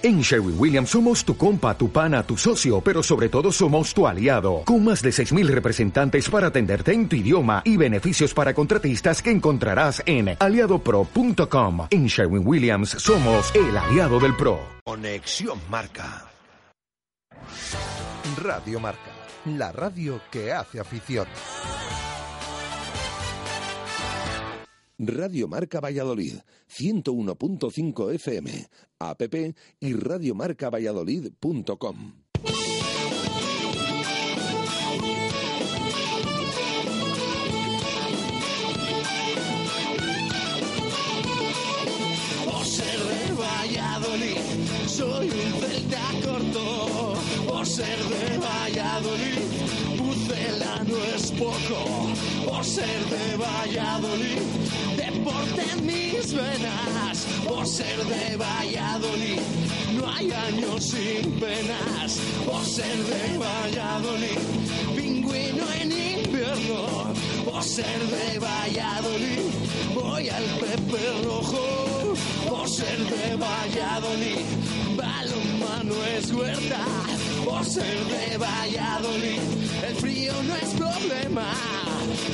En Sherwin Williams somos tu compa, tu pana, tu socio, pero sobre todo somos tu aliado, con más de 6.000 representantes para atenderte en tu idioma y beneficios para contratistas que encontrarás en aliadopro.com. En Sherwin Williams somos el aliado del PRO. Conexión Marca. Radio Marca, la radio que hace afición. Radio Marca Valladolid, 101.5 FM, app y radiomarcavalladolid.com. Valladolid, soy un celta corto. Por ser de Valladolid, Pucela no es poco. Por ser de Valladolid, deporte en mis venas. Por ser de Valladolid, no hay años sin penas. Por ser de Valladolid, pingüino en invierno. Por ser de Valladolid, voy al Pepe Rojo. Por ser de Valladolid, balonmano es huerta. Por ser de Valladolid, el frío no es problema.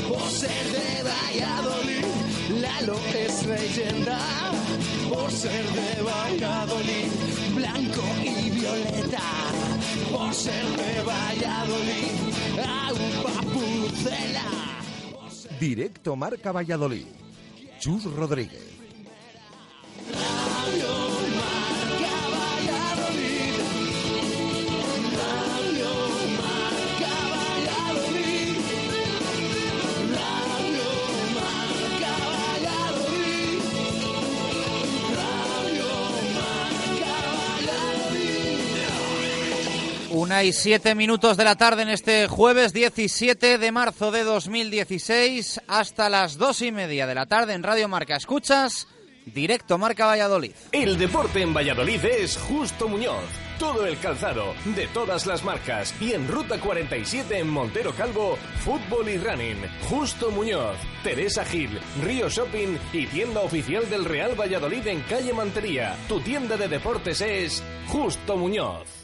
Por ser de Valladolid, Lalo es leyenda. Por ser de Valladolid, blanco y violeta. Por ser de Valladolid, agua pucela. Directo Marca Valladolid. Chus Rodríguez. Una y siete minutos de la tarde en este jueves 17 de marzo de 2016 hasta las dos y media de la tarde en Radio Marca. Escuchas directo Marca Valladolid. El deporte en Valladolid es Justo Muñoz. Todo el calzado, de todas las marcas. Y en Ruta 47 en Montero Calvo, fútbol y running. Justo Muñoz, Teresa Gil, Río Shopping y tienda oficial del Real Valladolid en calle Mantería. Tu tienda de deportes es Justo Muñoz.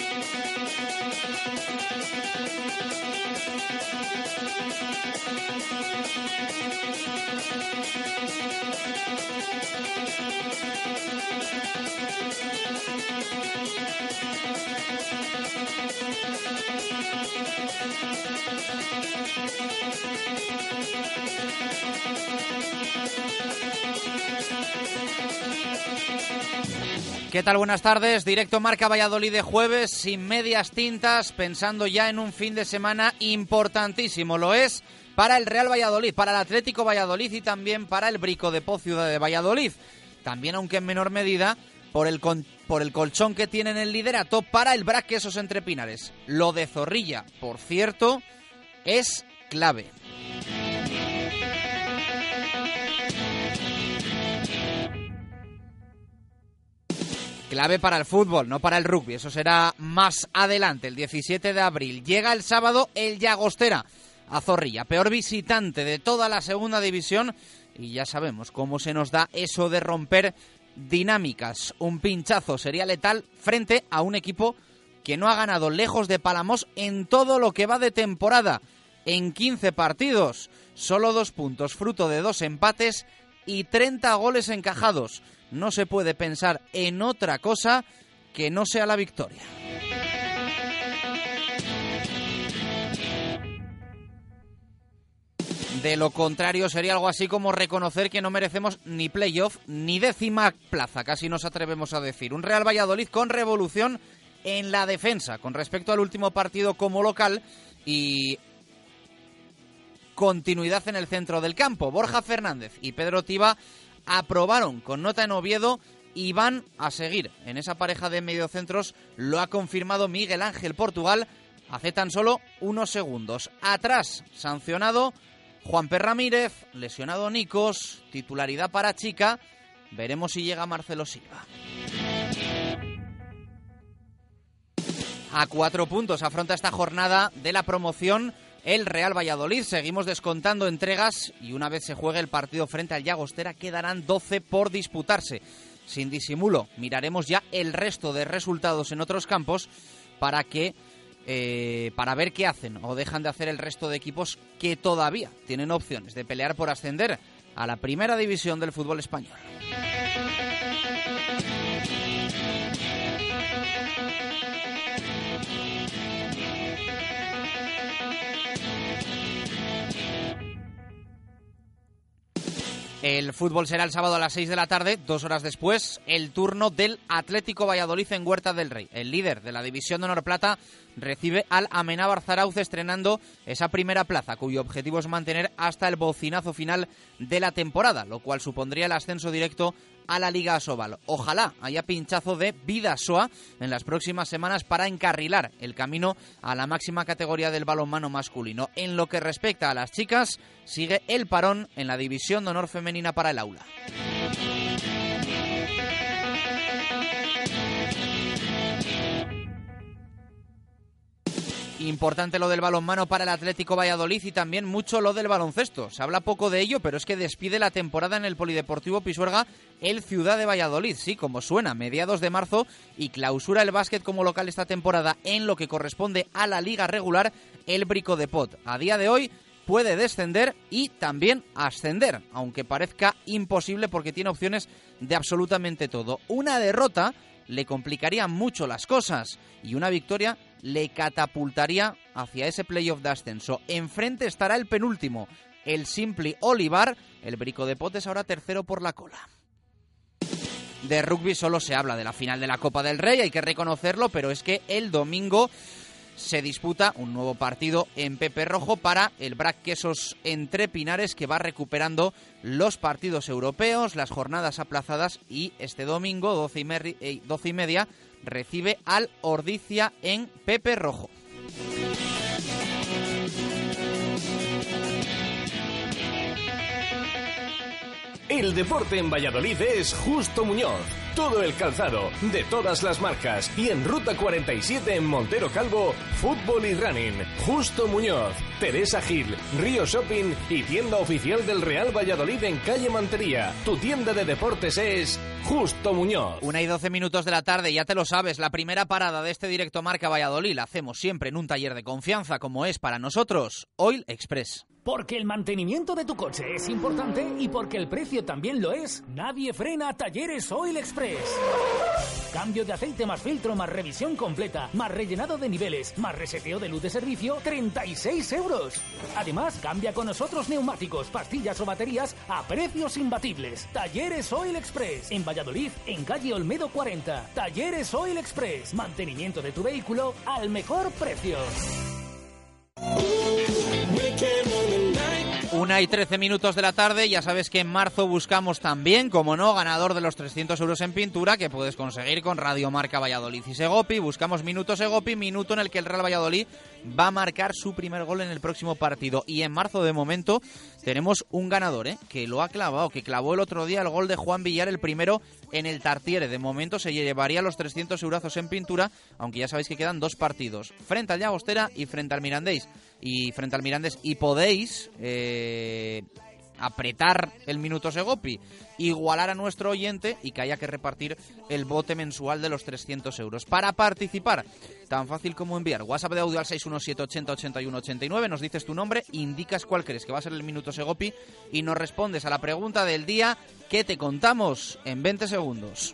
¿Qué tal? Buenas tardes. Directo Marca Valladolid de jueves, sin medias tintas, pensando ya en un fin de semana importantísimo. Lo es para el Real Valladolid, para el Atlético Valladolid y también para el Brico de Poz Ciudad de Valladolid. También, aunque en menor medida, por el, con- por el colchón que tiene en el liderato para el Brac Quesos Entre Pinares. Lo de Zorrilla, por cierto, es clave. Clave para el fútbol, no para el rugby. Eso será más adelante, el 17 de abril. Llega el sábado el Llagostera a Zorrilla, peor visitante de toda la segunda división. Y ya sabemos cómo se nos da eso de romper dinámicas. Un pinchazo sería letal frente a un equipo que no ha ganado lejos de Palamos en todo lo que va de temporada. En 15 partidos, solo dos puntos, fruto de dos empates y 30 goles encajados. No se puede pensar en otra cosa que no sea la victoria. De lo contrario, sería algo así como reconocer que no merecemos ni playoff ni décima plaza, casi nos atrevemos a decir. Un Real Valladolid con revolución en la defensa con respecto al último partido como local y continuidad en el centro del campo. Borja Fernández y Pedro Tiba aprobaron con nota en Oviedo y van a seguir en esa pareja de mediocentros. Lo ha confirmado Miguel Ángel Portugal hace tan solo unos segundos. Atrás, sancionado Juan P. Ramírez, lesionado Nicos, titularidad para Chica. Veremos si llega Marcelo Silva. A cuatro puntos afronta esta jornada de la promoción el Real Valladolid. Seguimos descontando entregas y una vez se juegue el partido frente al Llagostera quedarán 12 por disputarse. Sin disimulo, miraremos ya el resto de resultados en otros campos para que eh, para ver qué hacen o dejan de hacer el resto de equipos que todavía tienen opciones de pelear por ascender a la primera división del fútbol español. El fútbol será el sábado a las 6 de la tarde, dos horas después, el turno del Atlético Valladolid en Huerta del Rey. El líder de la División de Honor Plata recibe al Amenábar Zarauz estrenando esa primera plaza, cuyo objetivo es mantener hasta el bocinazo final de la temporada, lo cual supondría el ascenso directo a la Liga Asobal. Ojalá haya pinchazo de vida Soa en las próximas semanas para encarrilar el camino a la máxima categoría del balonmano masculino. En lo que respecta a las chicas, sigue el parón en la división de honor femenina para el aula. Importante lo del balonmano para el Atlético Valladolid y también mucho lo del baloncesto. Se habla poco de ello, pero es que despide la temporada en el Polideportivo Pisuerga el Ciudad de Valladolid, sí, como suena, mediados de marzo y clausura el básquet como local esta temporada en lo que corresponde a la liga regular el Brico de Pot. A día de hoy puede descender y también ascender, aunque parezca imposible porque tiene opciones de absolutamente todo. Una derrota le complicaría mucho las cosas y una victoria le catapultaría hacia ese playoff de ascenso. Enfrente estará el penúltimo, el Simply Olivar. El Brico de Potes ahora tercero por la cola. De rugby solo se habla de la final de la Copa del Rey, hay que reconocerlo, pero es que el domingo se disputa un nuevo partido en Pepe Rojo para el Brac Quesos entre Pinares que va recuperando los partidos europeos, las jornadas aplazadas y este domingo 12 y, 12 y media recibe al Ordicia en Pepe Rojo. El deporte en Valladolid es Justo Muñoz. Todo el calzado, de todas las marcas. Y en Ruta 47 en Montero Calvo, fútbol y running. Justo Muñoz, Teresa Gil, Río Shopping y tienda oficial del Real Valladolid en calle Mantería. Tu tienda de deportes es Justo Muñoz. Una y doce minutos de la tarde, ya te lo sabes, la primera parada de este directo Marca Valladolid la hacemos siempre en un taller de confianza como es para nosotros, Oil Express. Porque el mantenimiento de tu coche es importante y porque el precio también lo es, nadie frena Talleres Oil Express. Cambio de aceite más filtro más revisión completa, más rellenado de niveles, más reseteo de luz de servicio, 36 euros. Además, cambia con nosotros neumáticos, pastillas o baterías a precios imbatibles. Talleres Oil Express, en Valladolid, en calle Olmedo 40. Talleres Oil Express, mantenimiento de tu vehículo al mejor precio. Una y trece minutos de la tarde, ya sabes que en marzo buscamos también, como no, ganador de los 300 euros en pintura que puedes conseguir con Radio Marca Valladolid y Segopi. Buscamos minutos Segopi, minuto en el que el Real Valladolid va a marcar su primer gol en el próximo partido. Y en marzo, de momento, tenemos un ganador, ¿eh? que lo ha clavado, que clavó el otro día el gol de Juan Villar, el primero en el Tartiere. De momento se llevaría los 300 euros en pintura, aunque ya sabéis que quedan dos partidos, frente al Llagostera y frente al Mirandés y frente al Mirandés y podéis eh, apretar el minuto Segopi, igualar a nuestro oyente y que haya que repartir el bote mensual de los 300 euros. Para participar, tan fácil como enviar WhatsApp de audio al 617808189, nos dices tu nombre, indicas cuál crees que va a ser el minuto Segopi y nos respondes a la pregunta del día que te contamos en 20 segundos.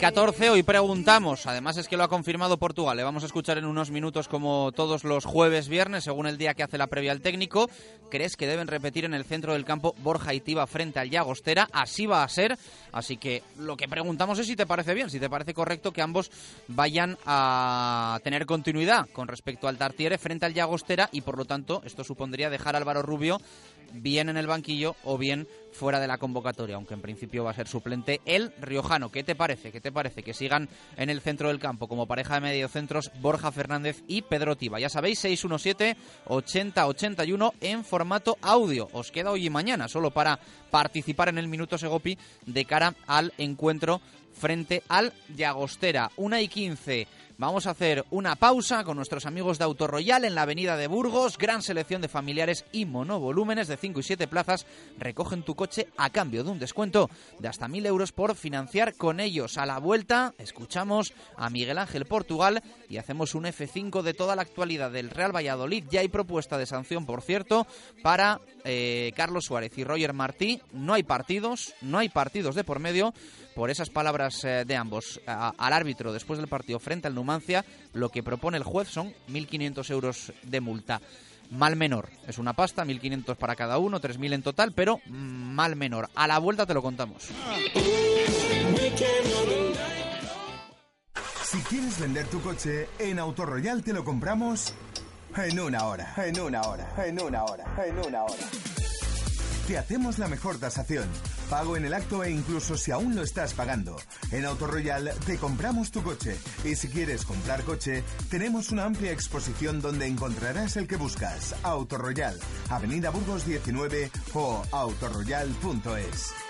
14. Hoy preguntamos, además es que lo ha confirmado Portugal, le vamos a escuchar en unos minutos como todos los jueves, viernes, según el día que hace la previa al técnico. ¿Crees que deben repetir en el centro del campo Borja y Tiba frente al Llagostera? Así va a ser. Así que lo que preguntamos es si te parece bien, si te parece correcto que ambos vayan a tener continuidad con respecto al Tartiere frente al Llagostera y por lo tanto esto supondría dejar a Álvaro Rubio bien en el banquillo o bien fuera de la convocatoria, aunque en principio va a ser suplente el riojano. ¿Qué te parece? ¿Qué te parece que sigan en el centro del campo como pareja de mediocentros Borja Fernández y Pedro Tiba? Ya sabéis, 617 80 81 en formato audio. Os queda hoy y mañana solo para participar en el minuto Segopi de cara al encuentro frente al Llagostera. 1 y 15 Vamos a hacer una pausa con nuestros amigos de Autoroyal en la avenida de Burgos. Gran selección de familiares y monovolúmenes de 5 y 7 plazas. Recogen tu coche a cambio de un descuento de hasta 1.000 euros por financiar con ellos. A la vuelta escuchamos a Miguel Ángel Portugal y hacemos un F5 de toda la actualidad del Real Valladolid. Ya hay propuesta de sanción, por cierto, para eh, Carlos Suárez y Roger Martí. No hay partidos, no hay partidos de por medio por esas palabras eh, de ambos al árbitro después del partido frente al Numancia, lo que propone el juez son 1.500 euros de multa. Mal menor, es una pasta, 1.500 para cada uno, 3.000 en total, pero mal menor. A la vuelta te lo contamos. Si quieres vender tu coche, en Autoroyal te lo compramos en una hora, en una hora, en una hora, en una hora. Te hacemos la mejor tasación Pago en el acto e incluso si aún lo estás pagando. En Autoroyal te compramos tu coche. Y si quieres comprar coche, tenemos una amplia exposición donde encontrarás el que buscas. Autoroyal, Avenida Burgos 19 o autoroyal.es.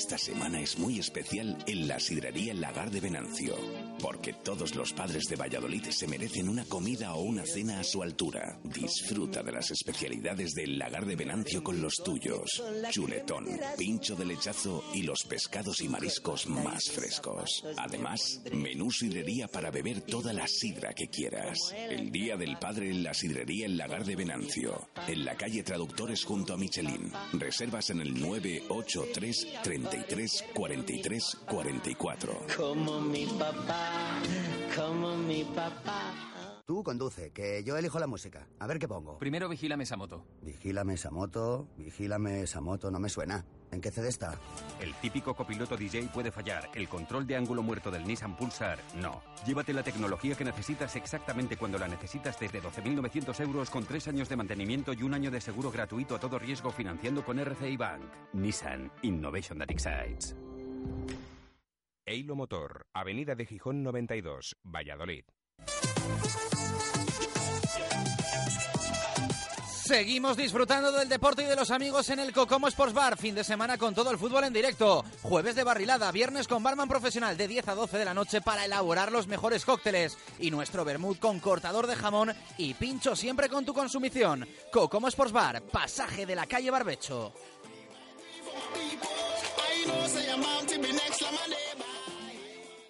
Esta semana es muy especial en la sidrería Lagar de Venancio, porque todos los padres de Valladolid se merecen una comida o una cena a su altura. Disfruta de las especialidades del Lagar de Venancio con los tuyos. Chuletón, pincho de lechazo y los pescados y mariscos más frescos. Además, menú sidrería para beber toda la sidra que quieras. El Día del Padre en la sidrería El Lagar de Venancio, en la calle Traductores junto a Michelin. Reservas en el 983 33 43 44. Como mi papá, como mi papá. Tú conduce, que yo elijo la música. A ver qué pongo. Primero vigílame esa moto. Vigílame esa moto, vigílame esa moto, no me suena. ¿En qué CD está? El típico copiloto DJ puede fallar. El control de ángulo muerto del Nissan Pulsar, no. Llévate la tecnología que necesitas exactamente cuando la necesitas desde 12.900 euros con tres años de mantenimiento y un año de seguro gratuito a todo riesgo financiando con RCI Bank. Nissan Innovation that excites. Eilo Motor, Avenida de Gijón 92, Valladolid. Seguimos disfrutando del deporte y de los amigos en el Cocomo Sports Bar. Fin de semana con todo el fútbol en directo. Jueves de barrilada, viernes con barman profesional de 10 a 12 de la noche para elaborar los mejores cócteles. Y nuestro vermut con cortador de jamón y pincho siempre con tu consumición. Cocomo Sports Bar, pasaje de la calle Barbecho.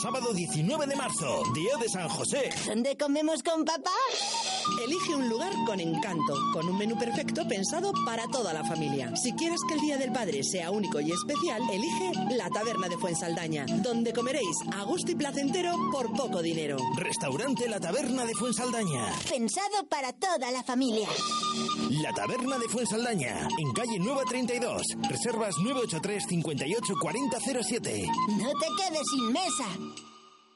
Sábado 19 de marzo, Día de San José. ¿Dónde comemos con papá? Elige un lugar con encanto, con un menú perfecto pensado para toda la familia. Si quieres que el Día del Padre sea único y especial, elige la Taberna de Fuensaldaña, donde comeréis a gusto y placentero por poco dinero. Restaurante La Taberna de Fuensaldaña. Pensado para toda la familia. La Taberna de Fuensaldaña, en calle Nueva 32. Reservas 983 58 40 07. No te quedes sin mesa.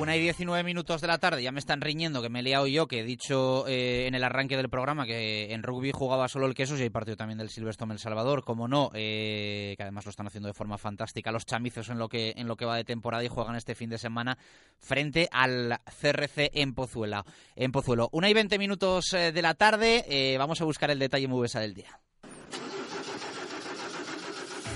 Una y 19 minutos de la tarde, ya me están riñendo que me he liado yo, que he dicho eh, en el arranque del programa que en rugby jugaba solo el queso y hay partido también del Silverstone El Salvador, como no, eh, que además lo están haciendo de forma fantástica los chamizos en lo que en lo que va de temporada y juegan este fin de semana frente al CRC en Pozuela, en Pozuelo. Una y 20 minutos eh, de la tarde, eh, vamos a buscar el detalle muy del día.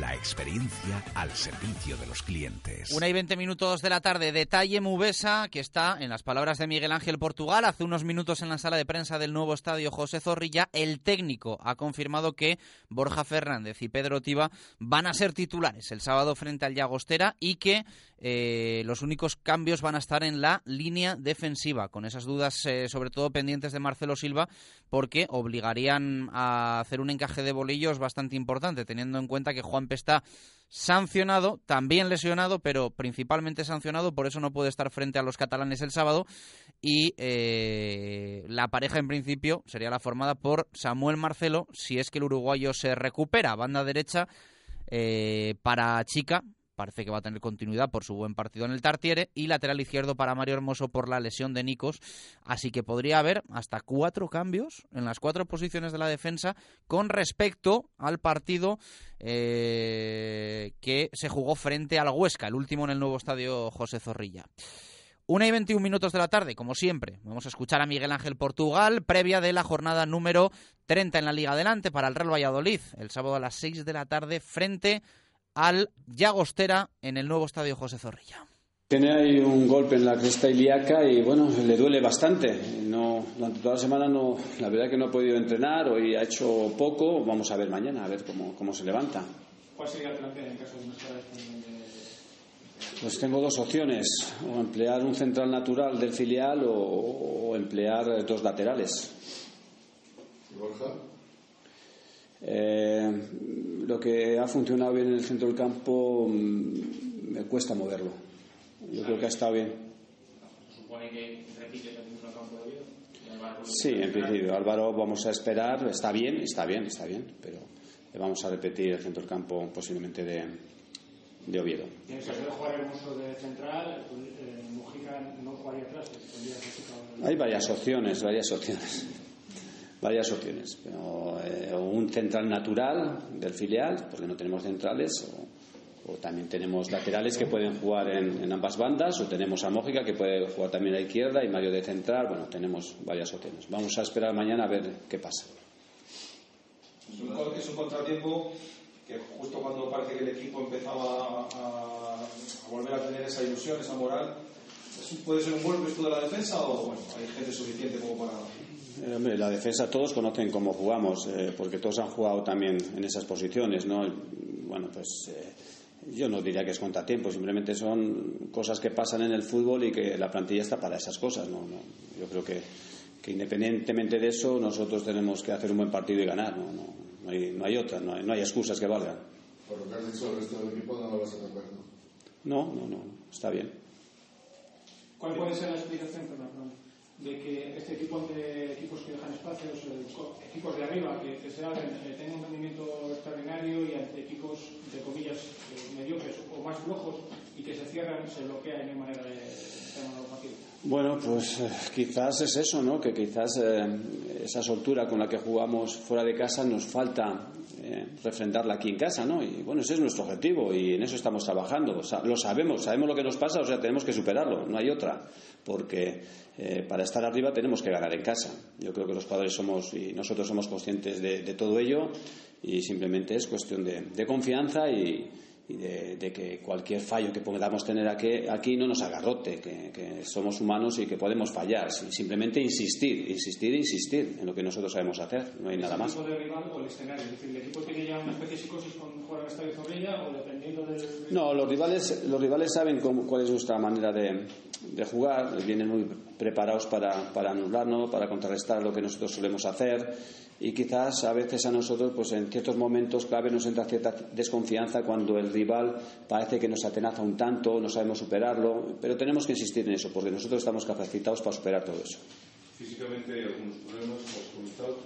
La experiencia al servicio de los clientes. Una y 20 minutos de la tarde, detalle Mubesa, que está, en las palabras de Miguel Ángel Portugal, hace unos minutos en la sala de prensa del nuevo estadio José Zorrilla, el técnico ha confirmado que Borja Fernández y Pedro Tiba van a ser titulares el sábado frente al Llagostera y que eh, los únicos cambios van a estar en la línea defensiva, con esas dudas eh, sobre todo pendientes de Marcelo Silva, porque obligarían a hacer un encaje de bolillos bastante importante, teniendo en cuenta que Juan está sancionado, también lesionado, pero principalmente sancionado, por eso no puede estar frente a los catalanes el sábado. Y eh, la pareja, en principio, sería la formada por Samuel Marcelo, si es que el uruguayo se recupera. Banda derecha eh, para Chica, parece que va a tener continuidad por su buen partido en el Tartiere y lateral izquierdo para Mario Hermoso por la lesión de Nicos. Así que podría haber hasta cuatro cambios en las cuatro posiciones de la defensa con respecto al partido eh, que se jugó frente al Huesca, el último en el nuevo estadio José Zorrilla. Una y 21 minutos de la tarde, como siempre. Vamos a escuchar a Miguel Ángel Portugal, previa de la jornada número 30 en la Liga Adelante para el Real Valladolid, el sábado a las 6 de la tarde frente al Llagostera en el nuevo estadio José Zorrilla. Tiene ahí un golpe en la cresta ilíaca y bueno, le duele bastante. No, durante toda la semana no, la verdad que no ha podido entrenar, hoy ha hecho poco, vamos a ver mañana, a ver cómo, cómo se levanta. ¿Cuál sería el plan en caso de una Pues tengo dos opciones, o emplear un central natural del filial o, o emplear dos laterales. ¿Y Borja? Eh, lo que ha funcionado bien en el centro del campo mm, me cuesta moverlo. Yo creo que ha estado bien. ¿Supone que repite el centro del campo de Oviedo? Sí, en principio. Álvaro vamos a esperar. Está bien, está bien, está bien, pero le vamos a repetir el centro del campo posiblemente de, de Oviedo. Caso de jugar hermoso de central, eh, Mujica no jugaría atrás. Hay varias opciones, varias opciones varias opciones. Eh, un central natural del filial, porque no tenemos centrales, o, o también tenemos laterales que pueden jugar en, ambas bandas, o tenemos a Mójica que puede jugar también a la izquierda y Mario de central. Bueno, tenemos varias opciones. Vamos a esperar mañana a ver qué pasa. Es un, contratiempo que justo cuando parece que el equipo empezaba a, a volver a tener esa ilusión, esa moral, ¿puede ser un golpe esto de la defensa o bueno, hay gente suficiente como para eh, hombre, la defensa todos conocen cómo jugamos, eh, porque todos han jugado también en esas posiciones, ¿no? Bueno, pues eh, yo no diría que es contratiempo, simplemente son cosas que pasan en el fútbol y que la plantilla está para esas cosas, ¿no? no yo creo que, que, independientemente de eso, nosotros tenemos que hacer un buen partido y ganar, ¿no? No, no, hay, no hay otra, no hay, no hay excusas que valgan. Por lo que has dicho el resto del equipo, no lo vas a tocar, ¿no? No, no, no, está bien. ¿Cuál puede ser la explicación, perdón? De que este tipo de equipos que dejan espacios, equipos de arriba que, que se abren, eh, tengan un rendimiento extraordinario y ante equipos de comillas eh, mediocres o más flojos y que se cierran, se bloquea y no hay manera de partidos. Bueno, pues eh, quizás es eso, ¿no? Que quizás eh, esa soltura con la que jugamos fuera de casa nos falta eh, refrendarla aquí en casa, ¿no? Y bueno, ese es nuestro objetivo y en eso estamos trabajando. Lo sabemos, sabemos lo que nos pasa, o sea, tenemos que superarlo, no hay otra. Porque eh, para estar arriba tenemos que ganar en casa. Yo creo que los jugadores somos y nosotros somos conscientes de, de todo ello y simplemente es cuestión de, de confianza y y de, de, que cualquier fallo que podamos tener aquí, aquí no nos agarrote, que, que, somos humanos y que podemos fallar. Simplemente insistir, insistir insistir en lo que nosotros sabemos hacer, no hay nada más. tipo de rival o el escenario? Es decir, ¿el equipo tiene ya una especie de psicosis con jugar al Estadio Zorrilla o dependiendo del.? No, los rivales, los rivales saben cómo, cuál es nuestra manera de, de jugar, vienen muy preparados para, para anularnos, para contrarrestar lo que nosotros solemos hacer y quizás a veces a nosotros pues en ciertos momentos clave nos entra cierta desconfianza cuando el rival parece que nos atenaza un tanto, no sabemos superarlo, pero tenemos que insistir en eso porque nosotros estamos capacitados para superar todo eso. Físicamente hay algunos problemas, hemos comentado.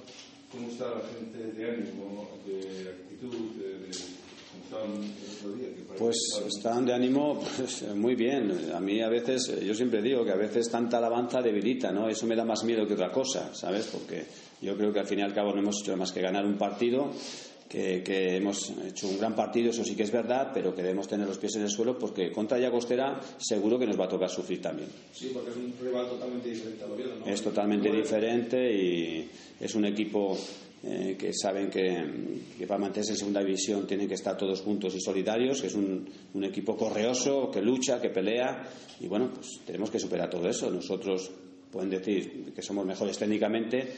¿Cómo está la gente de ánimo, de actitud, de, de Pues están de ánimo pues, muy bien. A mí a veces, yo siempre digo que a veces tanta alabanza debilita, ¿no? Eso me da más miedo que otra cosa, ¿sabes? Porque yo creo que al fin y al cabo no hemos hecho más que ganar un partido, que, que hemos hecho un gran partido, eso sí que es verdad, pero que debemos tener los pies en el suelo porque contra Llagostera seguro que nos va a tocar sufrir también. Sí, porque es un rival totalmente diferente al Oviedo, ¿no? Es totalmente diferente y es un equipo eh, que saben que, que para mantenerse en segunda división tienen que estar todos juntos y solidarios, que es un, un equipo correoso, que lucha, que pelea y bueno, pues tenemos que superar todo eso. Nosotros pueden decir que somos mejores técnicamente,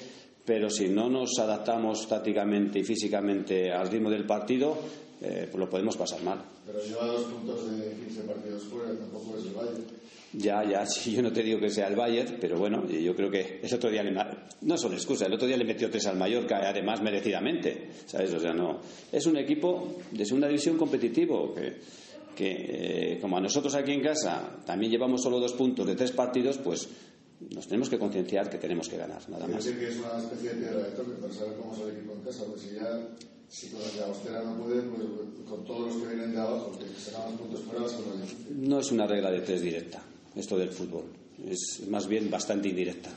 pero si no nos adaptamos tácticamente y físicamente al ritmo del partido, eh, pues lo podemos pasar mal. Pero lleva dos puntos de 15 partidos fuera, tampoco es el Valle. Ya, ya, sí, yo no te digo que sea el Bayern, pero bueno, yo creo que el otro día le, no son excusas, el otro día le metió tres al Mallorca, además merecidamente, ¿sabes? O sea, no, es un equipo de segunda división competitivo que, que eh, como a nosotros aquí en casa también llevamos solo dos puntos de tres partidos, pues nos tenemos que concienciar que tenemos que ganar, nada más. decir que es una especie de piedra de toque para saber cómo es el equipo en casa, porque si ya, si con la Austera no puede, pues con todos los que vienen de abajo, que sacan los puntos fuera, va a ser más difícil. No es una regla de tres directa, esto del fútbol. Es más bien bastante indirecta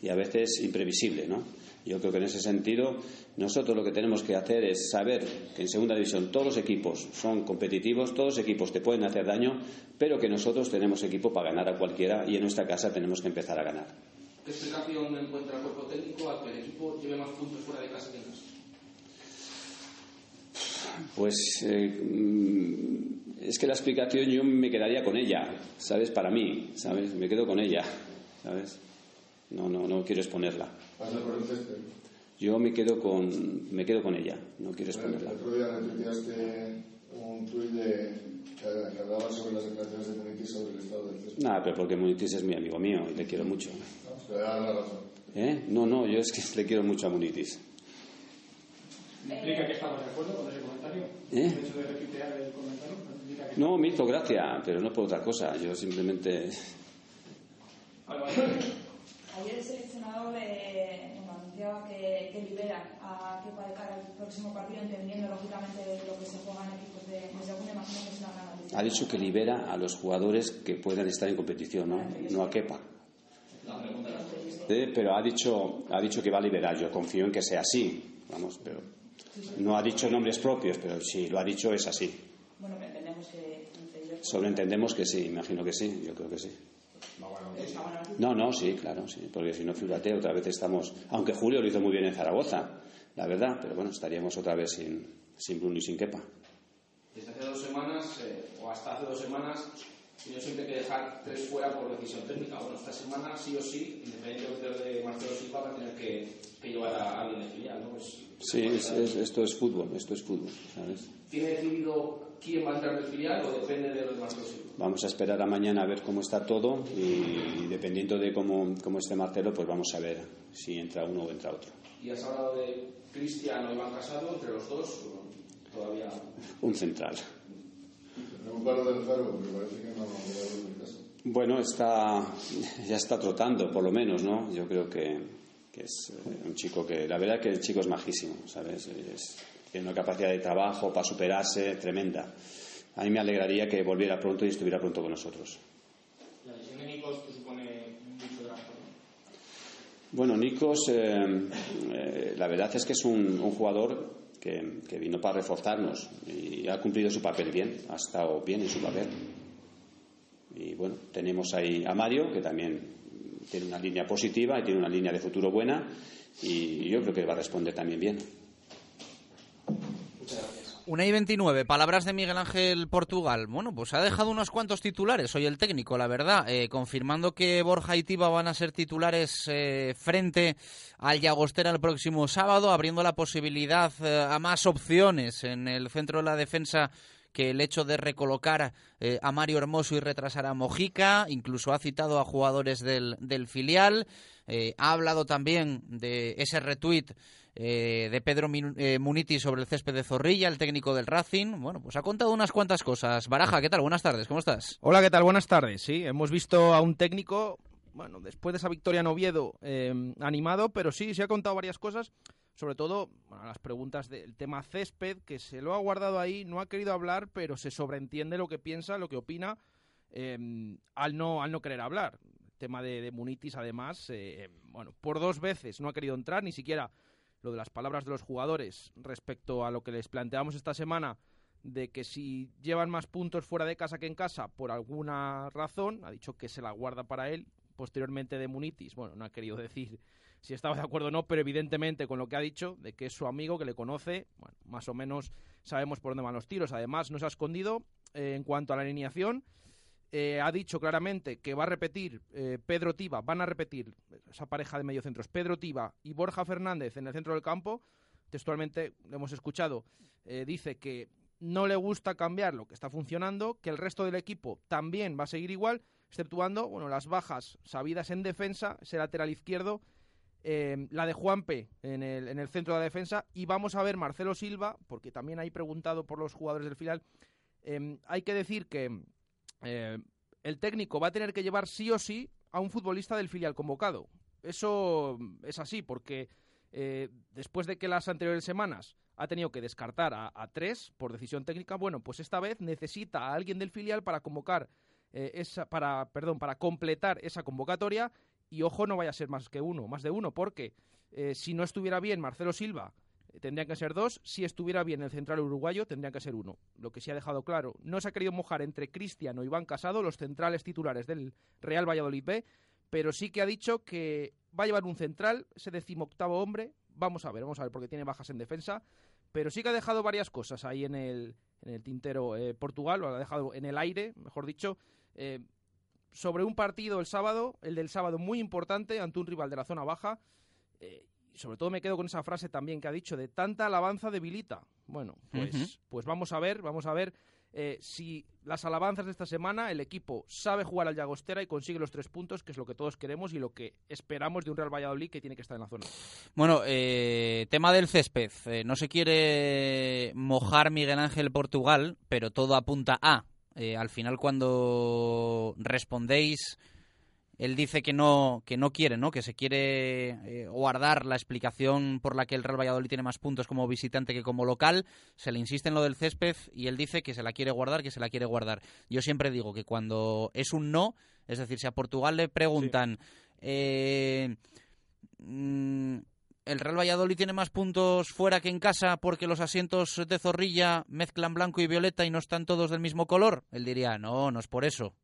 y a veces imprevisible, ¿no? Yo creo que en ese sentido nosotros lo que tenemos que hacer es saber que en segunda división todos los equipos son competitivos, todos los equipos te pueden hacer daño, pero que nosotros tenemos equipo para ganar a cualquiera y en nuestra casa tenemos que empezar a ganar. ¿Qué explicación encuentra el cuerpo técnico a que el equipo lleve más puntos fuera de casa que en casa? Pues eh, es que la explicación yo me quedaría con ella, ¿sabes? Para mí, ¿sabes? Me quedo con ella, ¿sabes? No, no, no quiero exponerla. Pasa por el césped. Yo me quedo con, me quedo con ella, no quiero El exponerla. otro día retuiteaste un tuit de, que, hablaba sobre las declaraciones de Munitis sobre el estado del césped. Nada, pero porque Munitis es mi amigo mío y le quiero mucho. No, dar la razón. ¿Eh? No, no, yo es que le quiero mucho a Munitis. ¿Implica que estamos de acuerdo con ese comentario? ¿Eh? El hecho de retuitear el comentario ¿no implica que No, me hizo gracia, pero no por otra cosa. Yo simplemente... Ayer el seleccionador eh, que, que libera a cara al próximo partido, entendiendo lógicamente lo que se juega en equipos de, de segunda, imagino que es una gran noticia. Ha dicho que libera a los jugadores que puedan estar en competición, ¿no? No a Kepa. Eh, pero ha dicho, ha dicho que va a liberar. Yo confío en que sea así. Vamos, pero no ha dicho nombres propios, pero si lo ha dicho es así. Bueno, que entendemos que Sobreentendemos que sí, imagino que sí, yo creo que sí. No, no, sí, claro, sí, porque si no, fíjate, otra vez estamos, aunque Julio lo hizo muy bien en Zaragoza, la verdad, pero bueno, estaríamos otra vez sin, sin Bruno y sin Kepa. Desde hace dos semanas, eh, o hasta hace dos semanas, yo siempre que dejar tres fuera por decisión técnica. Bueno, esta semana sí o sí, independientemente de Marcelo Silva, va a tener que, que llevar a alguien de filial, ¿no? Pues, Sí, es- es- esto es fútbol, esto es fútbol, ¿sabes? ¿Tiene decidido quién va a entrar de filial o depende de los Marcelo Silva? Vamos a esperar a mañana a ver cómo está todo y, dependiendo de cómo, cómo esté Marcelo, pues vamos a ver si entra uno o entra otro. Y has hablado de Cristiano y Iván Casado, entre los dos, o todavía... Un central. Preocuparon del Faro, porque parece que no va a volver el caso. Bueno, está, ya está trotando, por lo menos, ¿no? Yo creo que, que es eh, un chico que, la verdad que el chico es majísimo, ¿sabes? Es- tiene una capacidad de trabajo para superarse tremenda. A mí me alegraría que volviera pronto y estuviera pronto con nosotros. La lesión de Nikos te supone mucho drama, Bueno, Nikos, eh, eh, la verdad es que es un, un jugador que, que vino para reforzarnos y ha cumplido su papel bien, ha estado bien en su papel. Y bueno, tenemos ahí a Mario, que también tiene una línea positiva y tiene una línea de futuro buena, y yo creo que va a responder también bien. Una y 29, palabras de Miguel Ángel Portugal. Bueno, pues ha dejado unos cuantos titulares hoy el técnico, la verdad, eh, confirmando que Borja y Tiba van a ser titulares eh, frente al Llagostera el próximo sábado, abriendo la posibilidad eh, a más opciones en el centro de la defensa que el hecho de recolocar a Mario Hermoso y retrasar a Mojica, incluso ha citado a jugadores del, del filial, ha hablado también de ese retweet eh, de Pedro eh, Muniti sobre el césped de Zorrilla, el técnico del Racing. Bueno, pues ha contado unas cuantas cosas. Baraja, ¿qué tal? Buenas tardes, ¿cómo estás? Hola, ¿qué tal? Buenas tardes. Sí, hemos visto a un técnico, bueno, después de esa victoria en Oviedo, eh, animado, pero sí, se ha contado varias cosas. Sobre todo, bueno, las preguntas del tema césped, que se lo ha guardado ahí, no ha querido hablar, pero se sobreentiende lo que piensa, lo que opina, al, no, al no querer hablar. Tema de, de Munitis, además, bueno, por dos veces no ha querido entrar, ni siquiera lo de las palabras de los jugadores respecto a lo que les planteamos esta semana de que si llevan más puntos fuera de casa que en casa por alguna razón, ha dicho que se la guarda para él, posteriormente de Munitis, bueno, no ha querido decir si estaba de acuerdo o no, pero evidentemente con lo que ha dicho, de que es su amigo, que le conoce, bueno, más o menos sabemos por dónde van los tiros. Además, no se ha escondido eh, en cuanto a la alineación eh, ha dicho claramente que va a repetir eh, Pedro Tiba, van a repetir esa pareja de mediocentros, Pedro Tiba y Borja Fernández en el centro del campo. Textualmente lo hemos escuchado, eh, dice que no le gusta cambiar lo que está funcionando, que el resto del equipo también va a seguir igual, exceptuando bueno, las bajas sabidas en defensa, ese lateral izquierdo, la de Juanpe en el, en el centro de la defensa, y vamos a ver Marcelo Silva, porque también hay preguntado por los jugadores del final. hay que decir que eh, el técnico va a tener que llevar sí o sí a un futbolista del filial convocado. Eso es así, porque eh, después de que las anteriores semanas ha tenido que descartar a, tres por decisión técnica, bueno, pues esta vez necesita a alguien del filial para convocar eh, esa, para, perdón, para completar esa convocatoria y ojo no vaya a ser más que uno, más de uno, porque si no estuviera bien Marcelo Silva tendrían que ser dos. Si estuviera bien el central uruguayo, tendrían que ser uno. Lo que sí ha dejado claro, no se ha querido mojar entre Cristiano y Iván Casado, los centrales titulares del Real Valladolid B, pero sí que ha dicho que va a llevar un central, ese decimoctavo hombre. Vamos a ver, vamos a ver, porque tiene bajas en defensa. Pero sí que ha dejado varias cosas ahí en el, en el tintero eh, Portugal, o ha dejado en el aire, mejor dicho. Eh, sobre un partido el sábado, el del sábado muy importante ante un rival de la zona baja. Eh, y sobre todo me quedo con esa frase también que ha dicho de tanta alabanza debilita. Bueno, pues, pues vamos a ver, vamos a ver eh, si las alabanzas de esta semana el equipo sabe jugar al Llagostera y consigue los tres puntos, que es lo que todos queremos y lo que esperamos de un Real Valladolid que tiene que estar en la zona. Bueno, eh, tema del césped. Eh, no se quiere mojar Miguel Ángel Portugal, pero todo apunta a. al final, cuando respondéis él dice que no, que no quiere, ¿no? Que se quiere eh, guardar la explicación por la que el Real Valladolid tiene más puntos como visitante que como local. Se le insiste en lo del césped y él dice que se la quiere guardar, que se la quiere guardar. Yo siempre digo que cuando es un no, es decir, si a Portugal le preguntan eh, mm, el Real Valladolid tiene más puntos fuera que en casa porque los asientos de zorrilla mezclan blanco y violeta y no están todos del mismo color, él diría, no, no es por eso.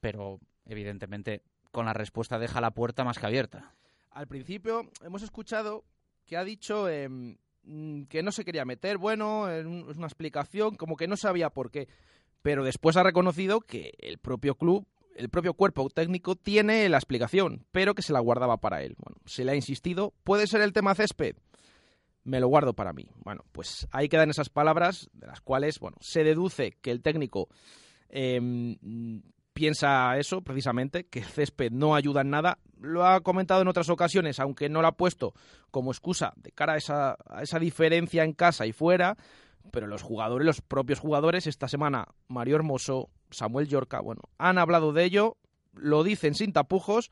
Pero evidentemente, con la respuesta deja la puerta más que abierta. Al principio hemos escuchado que ha dicho em, mm, que no se quería meter, bueno, es una explicación, como que no sabía por qué, pero después ha reconocido que el propio club, el propio cuerpo técnico tiene la explicación, pero que se la guardaba para él. Bueno, se le ha insistido, ¿puede ser el tema césped? Me lo guardo para mí. Bueno, pues ahí quedan esas palabras de las cuales, bueno, se deduce que el técnico em, piensa eso precisamente, que el césped no ayuda en nada. Lo ha comentado en otras ocasiones, aunque no lo ha puesto como excusa de cara a esa, a esa diferencia en casa y fuera, pero los jugadores, los propios jugadores, esta semana Mario Hermoso, Samuel Yorca, bueno, han hablado de ello, lo dicen sin tapujos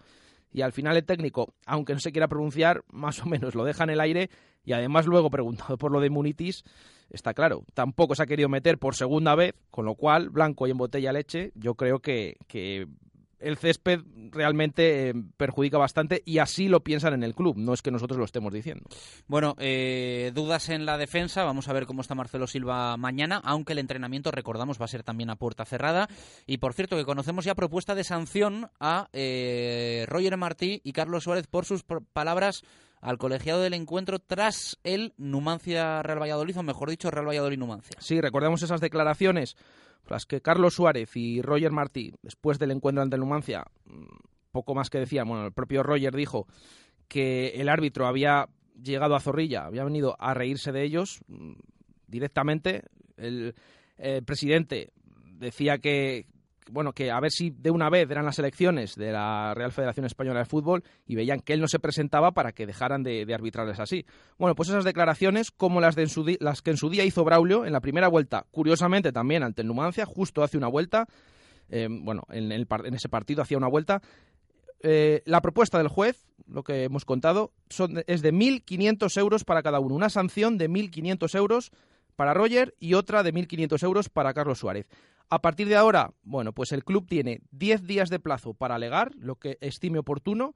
y al final el técnico, aunque no se quiera pronunciar, más o menos lo deja en el aire y además luego preguntado por lo de Munitis, está claro, tampoco se ha querido meter por segunda vez, con lo cual, blanco y en botella leche, yo creo que, que el césped realmente eh, perjudica bastante y así lo piensan en el club, no es que nosotros lo estemos diciendo. Bueno, eh, dudas en la defensa, vamos a ver cómo está Marcelo Silva mañana, aunque el entrenamiento, recordamos, va a ser también a puerta cerrada. Y por cierto, que conocemos ya propuesta de sanción a eh, Roger Martí y Carlos Suárez por sus palabras al colegiado del encuentro tras el Numancia Real Valladolid, o mejor dicho, Real Valladolid Numancia. Sí, recordemos esas declaraciones, las que Carlos Suárez y Roger Martí, después del encuentro ante el Numancia, mm, poco más que decían, bueno, el propio Roger dijo que el árbitro había llegado a Zorrilla, había venido a reírse de ellos mm, directamente. El, El presidente decía que, bueno, que a ver si de una vez eran las elecciones de la Real Federación Española de Fútbol y veían que él no se presentaba para que dejaran de, de arbitrarles así. Bueno, pues esas declaraciones, como las, de en su las que en su día hizo Braulio en la primera vuelta, curiosamente también ante el Numancia, justo hace una vuelta, eh, bueno, en, ese partido hacía una vuelta. Eh, la propuesta del juez, lo que hemos contado, son, es de 1.500 euros para cada uno. Una sanción de 1.500 euros para Roger y otra de 1.500 euros para Carlos Suárez. A partir de ahora, bueno, pues el club tiene 10 días de plazo para alegar lo que estime oportuno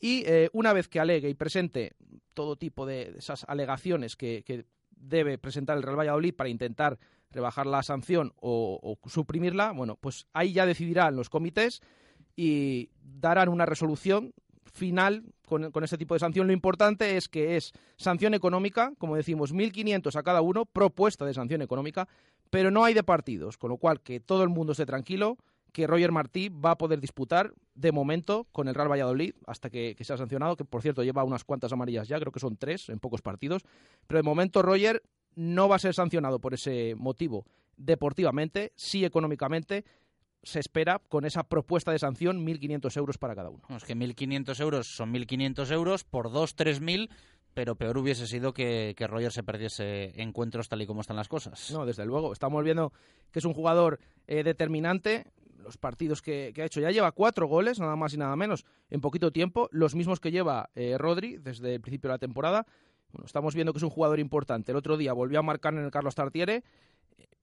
y eh, una vez que alegue y presente todo tipo de esas alegaciones que, debe presentar el Real Valladolid para intentar rebajar la sanción o, o suprimirla, bueno, pues ahí ya decidirán los comités y darán una resolución final con, con, este tipo de sanción. Lo importante es que es sanción económica, como decimos, 1.500 a cada uno, propuesta de sanción económica, pero no hay de partidos, con lo cual que todo el mundo esté tranquilo, que Roger Martí va a poder disputar de momento con el Real Valladolid hasta que, sea sancionado, que por cierto lleva unas cuantas amarillas ya, creo que son tres en pocos partidos, pero de momento Roger no va a ser sancionado por ese motivo deportivamente, sí económicamente, se espera con esa propuesta de sanción 1.500 euros para cada uno. No, es que 1.500 euros son 1.500 euros, por dos 3.000, pero peor hubiese sido que, que, Roger se perdiese encuentros tal y como están las cosas. No, desde luego. Estamos viendo que es un jugador eh, determinante. Los partidos que, que, ha hecho ya lleva cuatro goles, nada más y nada menos, en poquito tiempo, los mismos que lleva eh, Rodri desde el principio de la temporada. Bueno, estamos viendo que es un jugador importante. El otro día volvió a marcar en el Carlos Tartiere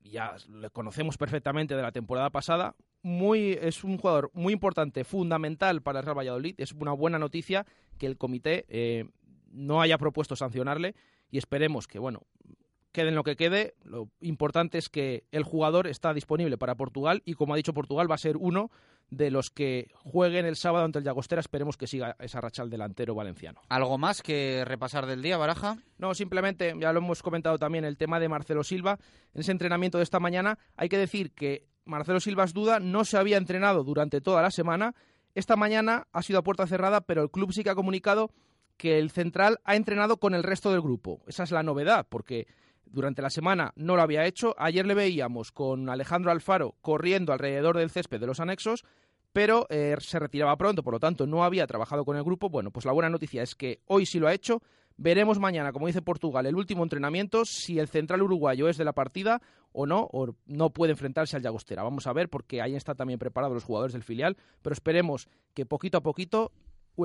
ya le conocemos perfectamente de la temporada pasada. Muy, es un jugador muy importante, fundamental para el Real Valladolid. Es una buena noticia que el comité eh, no haya propuesto sancionarle y esperemos que, bueno, quede en lo que quede. Lo importante es que el jugador está disponible para Portugal y, como ha dicho Portugal, va a ser uno de los que jueguen el sábado ante el Llagostera. Esperemos que siga esa racha el delantero valenciano. ¿Algo más que repasar del día, Baraja? No, simplemente, ya lo hemos comentado también, el tema de Marcelo Silva. En ese entrenamiento de esta mañana hay que decir que Marcelo Silva es duda, no se había entrenado durante toda la semana. Esta mañana ha sido a puerta cerrada, pero el club sí que ha comunicado que el central ha entrenado con el resto del grupo. Esa es la novedad, porque durante la semana no lo había hecho. Ayer le veíamos con Alejandro Alfaro corriendo alrededor del césped de los anexos, pero eh, se retiraba pronto, por lo tanto no había trabajado con el grupo. Bueno, pues la buena noticia es que hoy sí lo ha hecho. Veremos mañana, como dice Portugal, el último entrenamiento, si el central uruguayo es de la partida o no, o no puede enfrentarse al Llagostera. Vamos a ver, porque ahí están también preparados los jugadores del filial, pero esperemos que poquito a poquito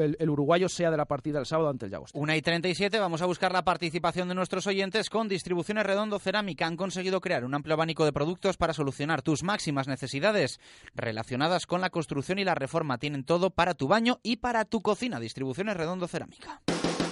el, uruguayo sea de la partida el sábado ante el Llagostera. Una y 37, vamos a buscar la participación de nuestros oyentes con Distribuciones Redondo Cerámica. Han conseguido crear un amplio abanico de productos para solucionar tus máximas necesidades relacionadas con la construcción y la reforma. Tienen todo para tu baño y para tu cocina. Distribuciones Redondo Cerámica.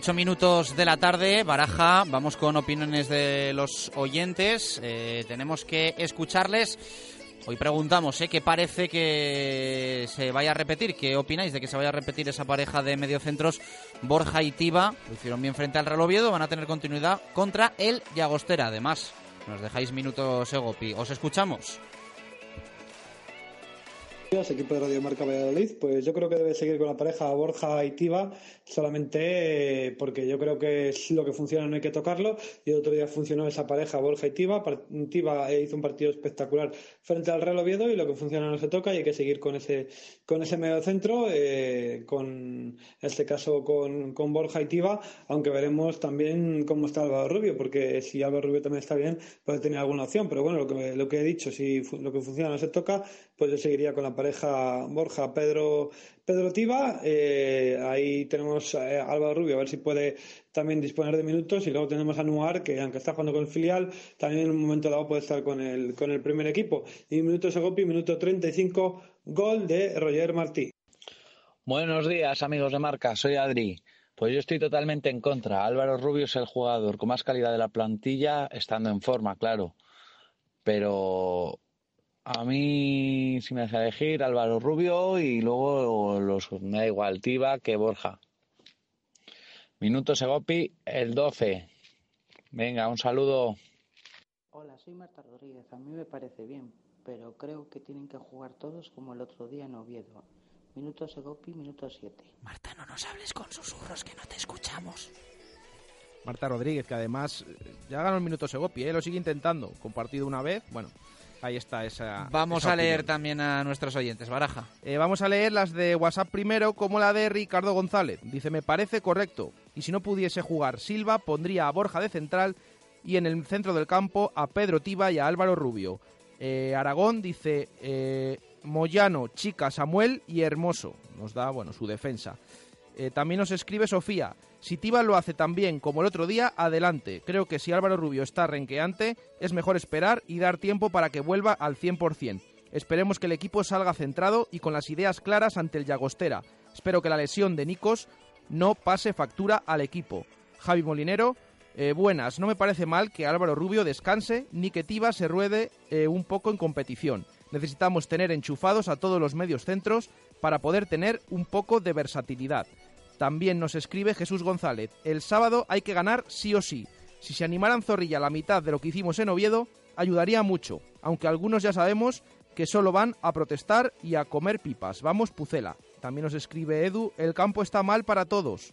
Hay 38 minutos de la tarde, Baraja, vamos con opiniones de los oyentes, eh, tenemos que escucharles. Hoy preguntamos, ¿eh? ¿qué parece que se vaya a repetir? ¿Qué opináis de que se vaya a repetir esa pareja de mediocentros Borja y Tiba? Lo hicieron bien frente al Real Oviedo, van a tener continuidad contra el Llagostera. Además, nos dejáis minutos, Egopi. ¿Os escuchamos? equipo de Radio Marca Valladolid, pues yo creo que debe seguir con la pareja Borja y Tiba, solamente porque yo creo que lo que funciona, no hay que tocarlo. Y el otro día funcionó esa pareja Borja y Tiba. Tiba hizo un partido espectacular frente al Real Oviedo y lo que funciona no se toca y hay que seguir con ese, con ese medio centro, eh, con este caso con, con Borja y Tiva, aunque veremos también cómo está Álvaro Rubio, porque si Álvaro Rubio también está bien, puede tener alguna opción, pero bueno, lo que, lo que he dicho, si lo que funciona no se toca, pues yo seguiría con la pareja Borja, Pedro, Pedro Tiva, eh, ahí tenemos a Álvaro Rubio, a ver si puede también disponer de minutos, y luego tenemos a Nuar, que aunque está jugando con el filial, también en un momento dado puede estar con el, con el primer equipo. Y minuto Segopi, minuto 35, gol de Roger Martí. Buenos días, amigos de marca. Soy Adri. Pues yo estoy totalmente en contra. Álvaro Rubio es el jugador con más calidad de la plantilla, estando en forma, claro. Pero a mí, si me deja elegir, Álvaro Rubio y luego los, me da igual, Tiva que Borja. Minuto Segopi, el 12. Venga, un saludo. Hola, soy Marta Rodríguez. A mí me parece bien, pero creo que tienen que jugar todos como el otro día en Oviedo. Minuto Segopi, minuto 7. Marta, no nos hables con susurros que no te escuchamos. Marta Rodríguez, que además eh, ya ganó el minuto Segopi, ¿eh? lo sigue intentando. Compartido una vez, bueno, ahí está esa. Vamos esa a leer opinión. también a nuestros oyentes. Baraja. Eh, vamos a leer las de WhatsApp primero, como la de Ricardo González. Dice, me parece correcto. Y si no pudiese jugar Silva, pondría a Borja de central y en el centro del campo a Pedro Tiba y a Álvaro Rubio. Eh, Aragón dice, eh, Moyano, Chica, Samuel y Hermoso. Nos da, bueno, su defensa. También nos escribe Sofía. Si Tiba lo hace tan bien como el otro día, adelante. Creo que si Álvaro Rubio está renqueante, es mejor esperar y dar tiempo para que vuelva al 100%. Esperemos que el equipo salga centrado y con las ideas claras ante el Llagostera. Espero que la lesión de Nikos no pase factura al equipo. Javi Molinero, eh, buenas. No me parece mal que Álvaro Rubio descanse ni que Tiba se ruede eh, un poco en competición. Necesitamos tener enchufados a todos los medios centros para poder tener un poco de versatilidad. También nos escribe Jesús González. El sábado hay que ganar sí o sí. Si se animaran Zorrilla a la mitad de lo que hicimos en Oviedo, ayudaría mucho, aunque algunos ya sabemos que solo van a protestar y a comer pipas. Vamos, Pucela. También nos escribe Edu, el campo está mal para todos.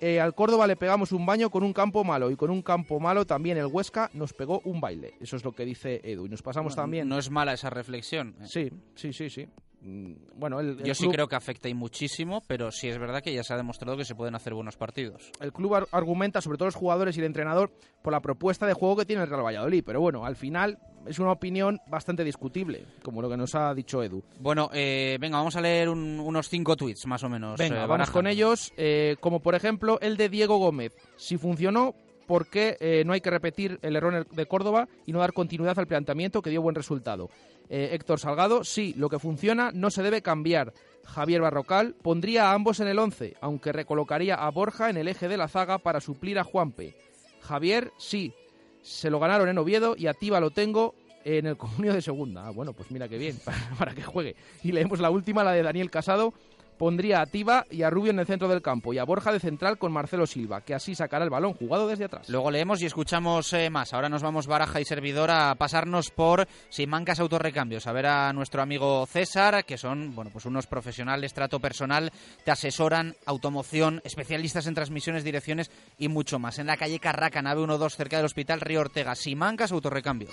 Eh, al Córdoba le pegamos un baño con un campo malo y con un campo malo también el Huesca nos pegó un baile. Eso es lo que dice Edu. Y nos pasamos también... No es mala esa reflexión. Sí, sí, sí, sí. Mm, Bueno, el, el Yo sí creo que afecta y muchísimo, pero sí es verdad que ya se ha demostrado que se pueden hacer buenos partidos. el club ar- argumenta, sobre todo los jugadores y el entrenador, por la propuesta de juego que tiene el Real Valladolid. Pero bueno, al final es una opinión bastante discutible, como lo que nos ha dicho Edu. Bueno, eh, venga, vamos a leer un- unos cinco tweets más o menos. Venga, eh, vamos con ellos, eh, como por ejemplo el de Diego Gómez. Si funcionó, ¿por qué eh, no hay que repetir el error de Córdoba y no dar continuidad al planteamiento que dio buen resultado? Eh, Héctor Salgado, sí, lo que funciona no se debe cambiar. Javier Barrocal pondría a ambos en el 11, aunque recolocaría a Borja en el eje de la zaga para suplir a Juanpe. Javier, sí, se lo ganaron en Oviedo y a lo tengo en el comunio de segunda. Ah, bueno, pues mira qué bien, para que juegue. Y leemos la última, la de Daniel Casado. Pondría a Tiba y a Rubio en el centro del campo y a Borja de central con Marcelo Silva, que así sacará el balón jugado desde atrás. Luego leemos y escuchamos eh, más. Ahora nos vamos Baraja y Servidor a pasarnos por Simancas Autorrecambios, a ver a nuestro amigo César, que son bueno pues unos profesionales, trato personal, te asesoran, automoción, especialistas en transmisiones, direcciones y mucho más. En la calle Carraca, nave 12, cerca del Hospital Río Ortega. Simancas Autorrecambios.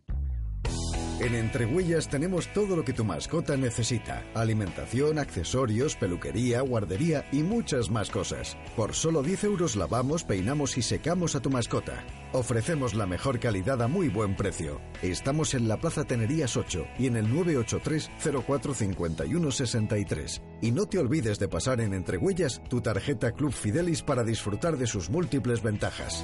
En Entrehuellas tenemos todo lo que tu mascota necesita. Alimentación, accesorios, peluquería, guardería y muchas más cosas. Por solo 10 euros lavamos, peinamos y secamos a tu mascota. Ofrecemos la mejor calidad a muy buen precio. Estamos en la Plaza Tenerías 8 y en el 983 0451 63. Y no te olvides de pasar en Entrehuellas tu tarjeta Club Fidelis para disfrutar de sus múltiples ventajas.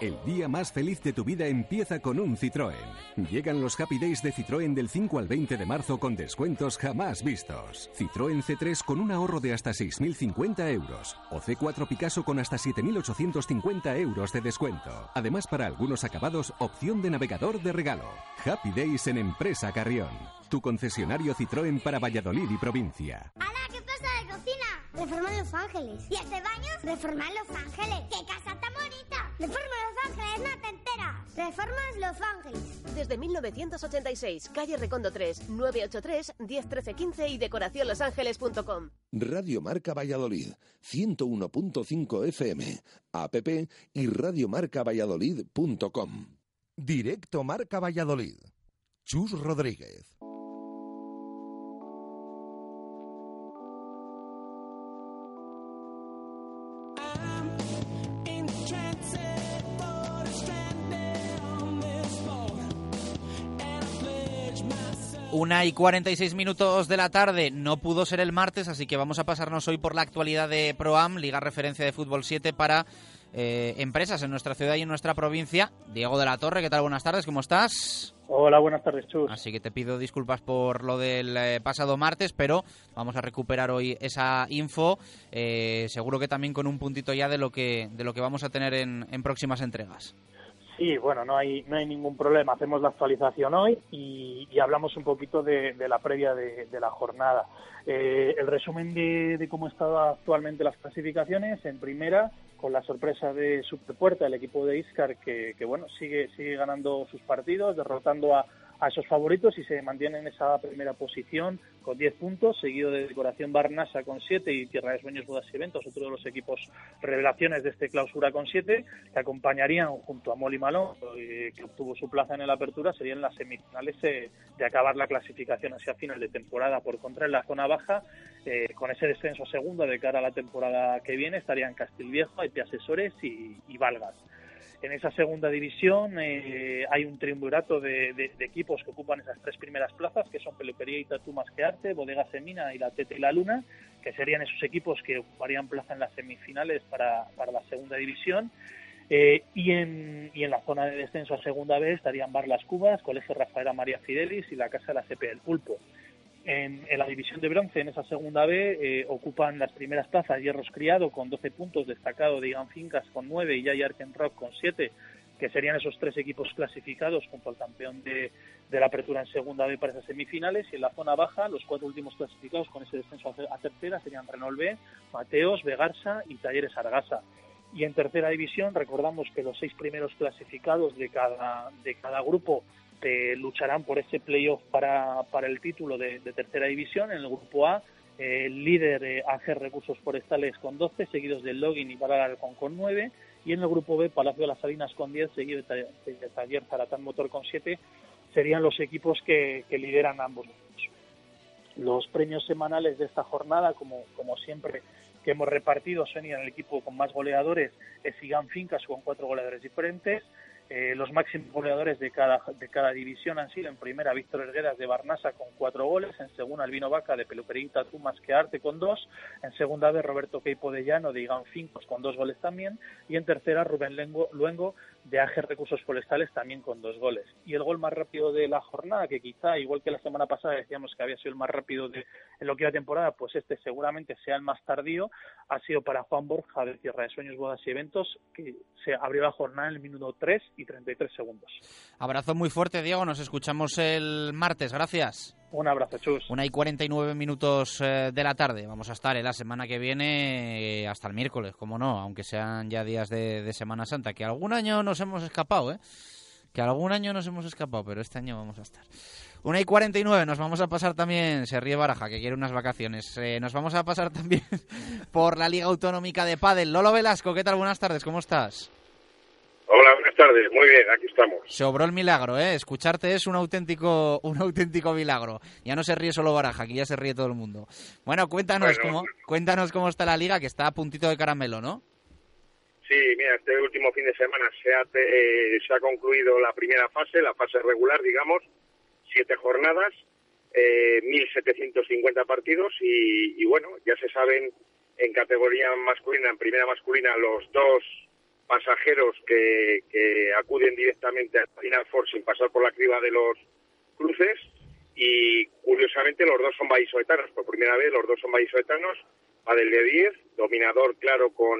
El día más feliz de tu vida empieza con un Citroën. Llegan los Happy Days de Citroën del 5 al 20 de marzo con descuentos jamás vistos. Citroën C3 con un ahorro de hasta 6.050 euros. O C4 Picasso con hasta 7.850 euros de descuento. Además, para algunos acabados, opción de navegador de regalo. Happy Days en Empresa Carrión. Tu concesionario Citroën para Valladolid y provincia. ¡Hala! Reforma Los Ángeles. ¿Y este baño? Reforma Los Ángeles. ¡Qué casa tan bonita! Reforma Los Ángeles, no te enteras. Reformas Los Ángeles. Desde 1986, calle Recondo 3, 983 101315 y decoracionlosangeles.com. Radio Marca Valladolid, 101.5 FM, app y radiomarcavalladolid.com. Directo Marca Valladolid. Chus Rodríguez. Una y 46 minutos de la tarde. No pudo ser el martes, así que vamos a pasarnos hoy por la actualidad de ProAm, Liga Referencia de Fútbol 7 para eh, empresas en nuestra ciudad y en nuestra provincia. Diego de la Torre, ¿qué tal? Buenas tardes, ¿cómo estás? Hola, buenas tardes, Chus. Así que te pido disculpas por lo del eh, pasado martes, pero vamos a recuperar hoy esa info, eh, seguro que también con un puntito ya de lo que, de lo que vamos a tener en, en próximas entregas. Sí, bueno, no hay, no hay ningún problema. Hacemos la actualización hoy y, y hablamos un poquito de, de la previa de, de la jornada. Eh, el resumen de, de cómo están actualmente las clasificaciones en primera, con la sorpresa de Superpuerta, el equipo de Iscar, que, que bueno, sigue, sigue ganando sus partidos, derrotando a, a esos favoritos y se mantiene en esa primera posición con 10 puntos, seguido de Decoración Barnasa con 7 y Tierra de Sueños, Bodas y Eventos, otro de los equipos revelaciones de este clausura con 7, que acompañarían junto a Molly Malón, eh, que obtuvo su plaza en la apertura, serían las semifinales eh, de acabar la clasificación hacia final de temporada. Por contra, en la zona baja, eh, con ese descenso a segunda de cara a la temporada que viene, estarían Castilviejo, Epi Asesores y, y Valgas. En esa segunda división eh, hay un triunvirato de, equipos que ocupan esas tres primeras plazas, que son Peluquería y Tatú Más que Arte, Bodega Semina y La Tete y la Luna, que serían esos equipos que ocuparían plaza en las semifinales para, para la segunda división. Eh, y, en, y en la zona de descenso a segunda vez estarían Bar Las Cubas, Colegio Rafaela María Fidelis y la Casa de la CP del Pulpo. En, en, la división de bronce, en esa segunda B, eh, ocupan las primeras plazas Hierros Criado con 12 puntos, destacado de Igan Fincas con 9 y Jay Arken Rock con 7, que serían esos tres equipos clasificados junto al campeón de, de, la apertura en segunda B para esas semifinales. Y en la zona baja, los cuatro últimos clasificados con ese descenso a tercera serían Renault B, Mateos, Vegarsa y Talleres Argasa. Y en tercera división, recordamos que los seis primeros clasificados de cada, de cada grupo eh, lucharán por ese playoff para, para el título de, de, tercera división. En el grupo A, eh, el líder eh, AG Recursos Forestales con 12, seguidos del Login y Paralalcón con 9. Y en el grupo B, Palacio de las Salinas con 10, seguido de Taller Zaratán Motor con 7, serían los equipos que, lideran ambos. Los premios semanales de esta jornada, como, como siempre que hemos repartido, son en el equipo con más goleadores, es Igan Fincas con cuatro goleadores diferentes. Eh, los máximos goleadores de cada, de cada división han sido en primera Víctor Hergueras de Barnasa con cuatro goles, en segunda Albino Vaca de Peluquería Tú más que Arte con dos, en segunda vez Roberto Queipo de Llano de Igan Fincos con dos goles también, y en tercera Rubén Lengo, Luengo de AG Recursos Forestales también con dos goles. Y el gol más rápido de la jornada, que quizá, igual que la semana pasada decíamos que había sido el más rápido de, en lo que iba temporada, pues este seguramente sea el más tardío, ha sido para Juan Borja de Tierra de Sueños, Bodas y Eventos, que se abrió la jornada en el minuto 3 y 33 segundos. Abrazo muy fuerte, Diego. Nos escuchamos el martes. Gracias. Un abrazo, Chus. Una y 49 minutos eh, de la tarde. Vamos a estar en la semana que viene eh, hasta el miércoles, como no, aunque sean ya días de, Semana Santa, que algún año nos hemos escapado, ¿eh? Que algún año nos hemos escapado, pero este año vamos a estar. Una y 49, nos vamos a pasar también, se ríe Baraja, que quiere unas vacaciones. Eh, nos vamos a pasar también por la Liga Autonómica de Padel. Lolo Velasco, ¿qué tal? Buenas tardes, ¿cómo estás? Hola, buenas tardes. Muy bien, aquí estamos. Se obró el milagro, ¿eh? Escucharte es un auténtico, un auténtico milagro. Ya no se ríe solo Baraja, aquí ya se ríe todo el mundo. Bueno, cuéntanos, Bueno. cómo, cuéntanos cómo está la liga, que está a puntito de caramelo, ¿no? Sí, mira, este último fin de semana se ha, eh, se ha concluido la primera fase, la fase regular, digamos, siete jornadas, eh, 1.750 partidos y, y bueno, ya se saben en categoría masculina, en primera masculina, los dos pasajeros que, que acuden directamente al Final Four sin pasar por la criba de los cruces y curiosamente los dos son vallisoletanos, por primera vez los dos son vallisoletanos, Padel de 10, dominador claro con,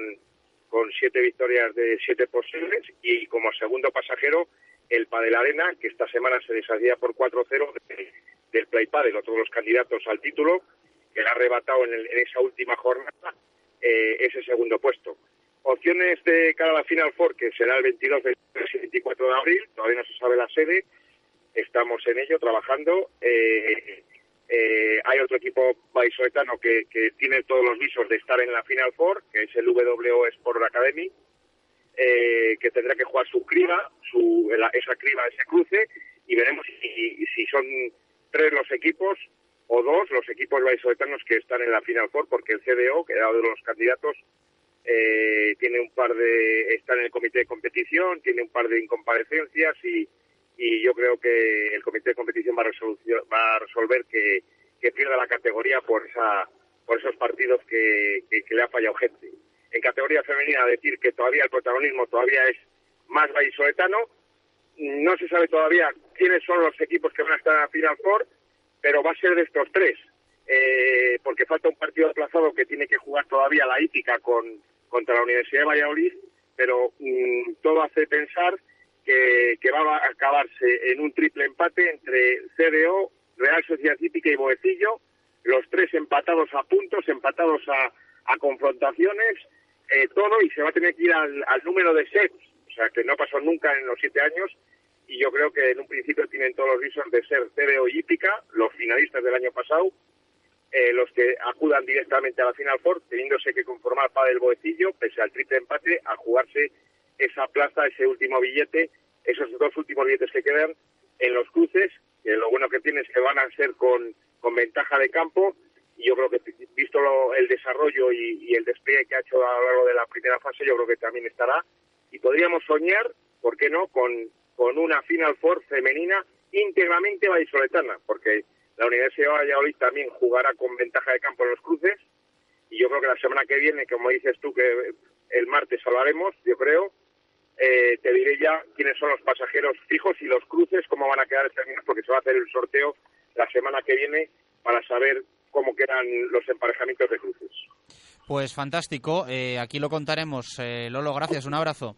con siete victorias de siete posibles. Y como segundo pasajero el Padel Arena, que esta semana se deshacía por 4-0 de- del Play Padel, otro de los candidatos al título, que le ha arrebatado en, el- en esa última jornada eh, ese segundo puesto. Opciones de cara a la Final Four, que será el 22, 23 y 24 de abril, todavía no se sabe la sede, estamos en ello trabajando. Eh, eh, hay otro equipo vallisoletano que, que tiene todos los visos de estar en la Final Four, que es el WO Sport Academy, eh, que tendrá que jugar su criba, su, esa criba, ese cruce, y veremos si, son tres los equipos o dos los equipos vallisoletanos que están en la Final Four, porque el CDO, que era uno de los candidatos, eh, tiene un par de, está en el comité de competición, tiene un par de incomparecencias y, y yo creo que el comité de competición va a, va a resolver que, pierda la categoría por esa por esos partidos que, le ha fallado gente. En categoría femenina decir que todavía el protagonismo todavía es más vallisoletano, no se sabe todavía quiénes son los equipos que van a estar la Final Four, pero va a ser de estos tres, eh, porque falta un partido aplazado que tiene que jugar todavía la hípica con, contra la Universidad de Valladolid, pero mm, todo hace pensar que, va a acabarse en un triple empate entre CDO, Real Sociedad Hípica y Boecillo, los tres empatados a puntos, empatados a, confrontaciones, eh, todo, y se va a tener que ir al, número de sets, o sea, que no pasó nunca en los siete años, y yo creo que en un principio tienen todos los visos de ser CDO y Hípica, los finalistas del año pasado, eh, los que acudan directamente a la Final Four, teniéndose que conformar para el Boecillo, pese al triple empate, a jugarse esa plaza, ese último billete, esos dos últimos billetes que quedan en los cruces, que lo bueno que tiene es que van a ser con, con ventaja de campo, y yo creo que visto el desarrollo y, y el despliegue que ha hecho a lo largo de la primera fase, yo creo que también estará, y podríamos soñar, ¿por qué no?, con, con una Final Four femenina íntegramente vallisoletana, porque la Universidad de Valladolid también jugará con ventaja de campo en los cruces, y yo creo que la semana que viene, como dices tú, que el martes hablaremos, yo creo, eh, te diré ya quiénes son los pasajeros fijos y los cruces, cómo van a quedar determinados, porque se va a hacer el sorteo la semana que viene para saber cómo quedan los emparejamientos de cruces. Pues fantástico, eh, aquí lo contaremos. Eh, Lolo, gracias, un abrazo.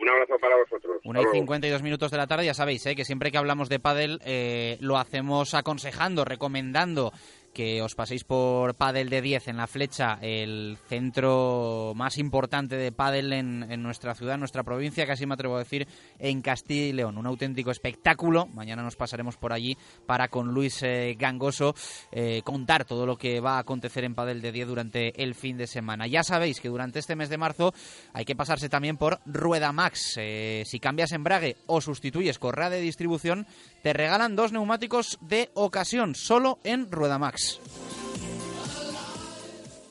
Un abrazo para vosotros. Una y Hasta luego. 52 minutos de la tarde, ya sabéis, ¿eh? que siempre que hablamos de pádel eh, lo hacemos aconsejando, recomendando que os paséis por Padel de 10 en la flecha, el centro más importante de pádel en, en nuestra ciudad, en nuestra provincia, casi me atrevo a decir, en Castilla y León. Un auténtico espectáculo. Mañana nos pasaremos por allí para con Luis eh, Gangoso eh, contar todo lo que va a acontecer en Padel de 10 durante el fin de semana. Ya sabéis que durante este mes de marzo hay que pasarse también por Rueda Max. Eh, si cambias embrague o sustituyes correa de distribución, te regalan dos neumáticos de ocasión, solo en Rueda Max. Peace.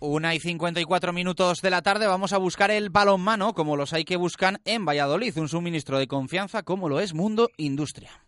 Una y 54 minutos de la tarde vamos a buscar el balonmano, como los hay que buscan en Valladolid, un suministro de confianza como lo es Mundo Industria.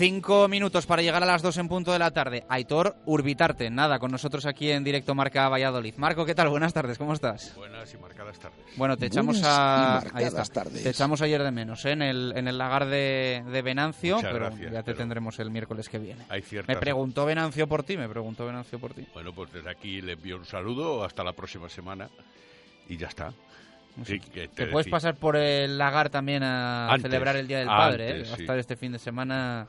Cinco minutos para llegar a las dos en punto de la tarde. Aitor Urbitarte, nada, con nosotros aquí en directo Marca Valladolid. Marco, ¿qué tal? Buenas tardes, ¿cómo estás? Buenas y marcadas tardes. Bueno, te echamos Buenas a... Ahí está. tardes. Te echamos ayer de menos, ¿eh? en, el, en el lagar de, de Venancio, Muchas pero gracias, ya te pero tendremos el miércoles que viene. Hay ciertas- Me preguntó Venancio por ti, me preguntó Venancio por ti. Bueno, pues desde aquí le envío un saludo hasta la próxima semana y ya está. Sí, que Te te puedes pasar por el lagar también a Antes, celebrar el Día del antes, Padre, ¿eh? Va a sí. estar este fin de semana...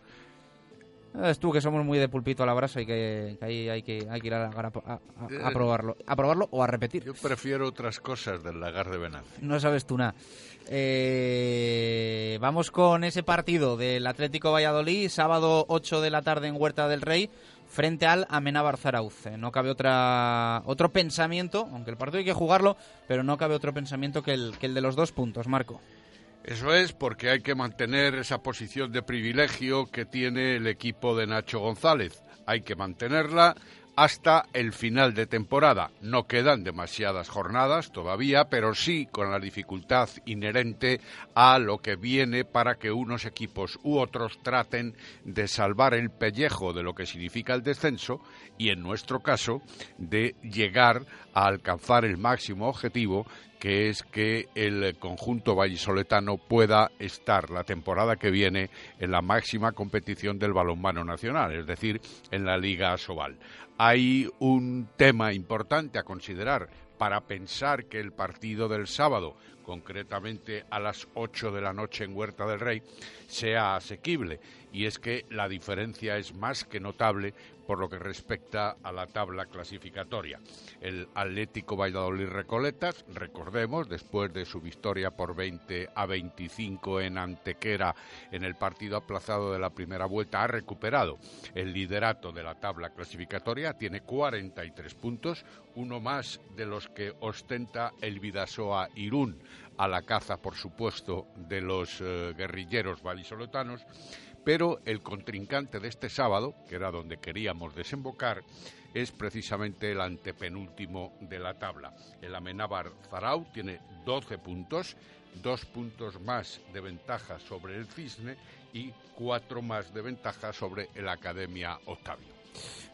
Es tú que somos muy de pulpito a la brasa y que, que ahí hay que, hay que ir a, lagar a, a- a- Eh, probarlo. A probarlo o a repetir. Yo prefiero otras cosas del lagar de Venancio. No sabes tú nada. Eh, vamos con ese partido del Atlético Valladolid, sábado 8 de la tarde en Huerta del Rey, frente al Amenábar Zarauz. No cabe otra, otro pensamiento, aunque el partido hay que jugarlo, pero no cabe otro pensamiento que el, que el de los dos puntos, Marco. Eso es porque hay que mantener esa posición de privilegio que tiene el equipo de Nacho González. Hay que mantenerla hasta el final de temporada. No quedan demasiadas jornadas todavía, pero sí con la dificultad inherente a lo que viene para que unos equipos u otros traten de salvar el pellejo de lo que significa el descenso y en nuestro caso de llegar a alcanzar el máximo objetivo que es que el conjunto vallisoletano pueda estar la temporada que viene en la máxima competición del balonmano nacional, es decir, en la Liga Asobal. Hay un tema importante a considerar para pensar que el partido del sábado, concretamente a las 8 de la noche en Huerta del Rey, sea asequible. Y es que la diferencia es más que notable por lo que respecta a la tabla clasificatoria. El Atlético Valladolid Recoletas, recordemos, después de su victoria por 20 a 25 en Antequera en el partido aplazado de la primera vuelta, ha recuperado el liderato de la tabla clasificatoria, tiene 43 puntos, uno más de los que ostenta el Vidasoa Irún, a la caza, por supuesto, de los eh, guerrilleros vallisoletanos pero el contrincante de este sábado, que era donde queríamos desembocar, es precisamente el antepenúltimo de la tabla. El Amenábar Zarau tiene 12 puntos, dos puntos más de ventaja sobre el Cisne y cuatro más de ventaja sobre el Academia Octavio.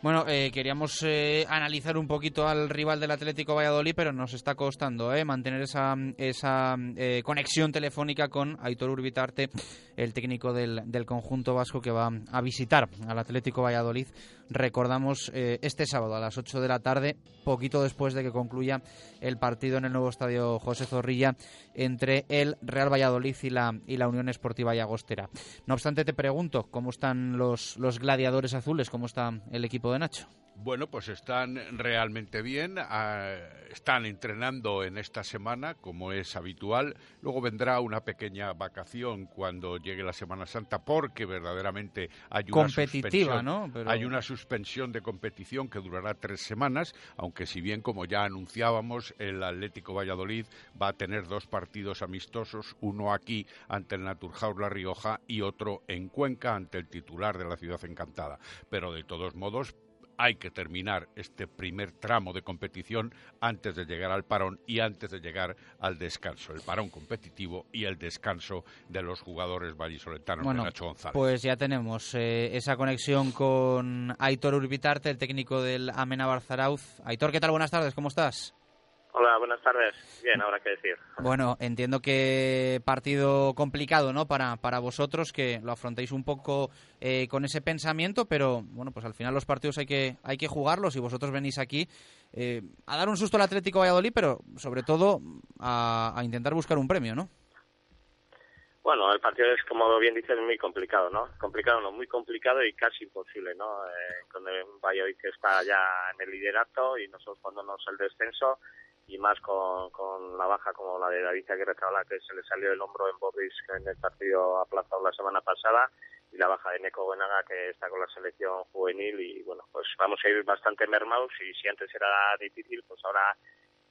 Bueno, eh, queríamos eh, analizar un poquito al rival del Atlético Valladolid, pero nos está costando eh, mantener esa, esa eh, conexión telefónica con Aitor Urbitarte, el técnico del, del conjunto vasco que va a visitar al Atlético Valladolid. Recordamos eh, este sábado a las 8 de la tarde, poquito después de que concluya el partido en el nuevo estadio José Zorrilla entre el Real Valladolid y la, y la Unión Esportiva Llagostera. No obstante, te pregunto, ¿cómo están los, los gladiadores azules? ¿Cómo está el equipo de Nacho? Bueno, pues están realmente bien, ah, están entrenando en esta semana, como es habitual. Luego vendrá una pequeña vacación cuando llegue la Semana Santa, porque verdaderamente hay una Competitiva, suspensión, ¿no? Pero- Hay una suspensión de competición que durará tres semanas, aunque si bien, como ya anunciábamos, el Atlético Valladolid va a tener dos partidos amistosos, uno aquí ante el Naturhaus La Rioja y otro en Cuenca ante el titular de la Ciudad Encantada. Pero de todos modos, hay que terminar este primer tramo de competición antes de llegar al parón y antes de llegar al descanso, el parón competitivo y el descanso de los jugadores vallisoletanos Bueno, de Nacho González. pues ya tenemos eh, esa conexión con Aitor Urbitarte, el técnico del Amena Barzarauz. Aitor, ¿qué tal? Buenas tardes, ¿cómo estás? Hola, buenas tardes. Bien, ahora qué decir. Bueno, entiendo que partido complicado, ¿no? Para, para vosotros, que lo afrontéis un poco eh, con ese pensamiento, pero bueno, pues al final los partidos hay que, hay que jugarlos y vosotros venís aquí eh, a dar un susto al Atlético Valladolid, pero sobre todo a, a intentar buscar un premio, ¿no? Bueno, el partido es, como bien dices, muy complicado, ¿no? Complicado, no, muy complicado y casi imposible, ¿no? Eh, con el Valladolid que está ya en el liderato y nosotros jugándonos el descenso y más con, con la baja como la de David Aguirre Zabala, que se le salió el hombro en Boris en el partido aplazado la semana pasada y la baja de Neko Buenaga que está con la selección juvenil y bueno, pues vamos a ir bastante mermados y si antes era difícil, pues ahora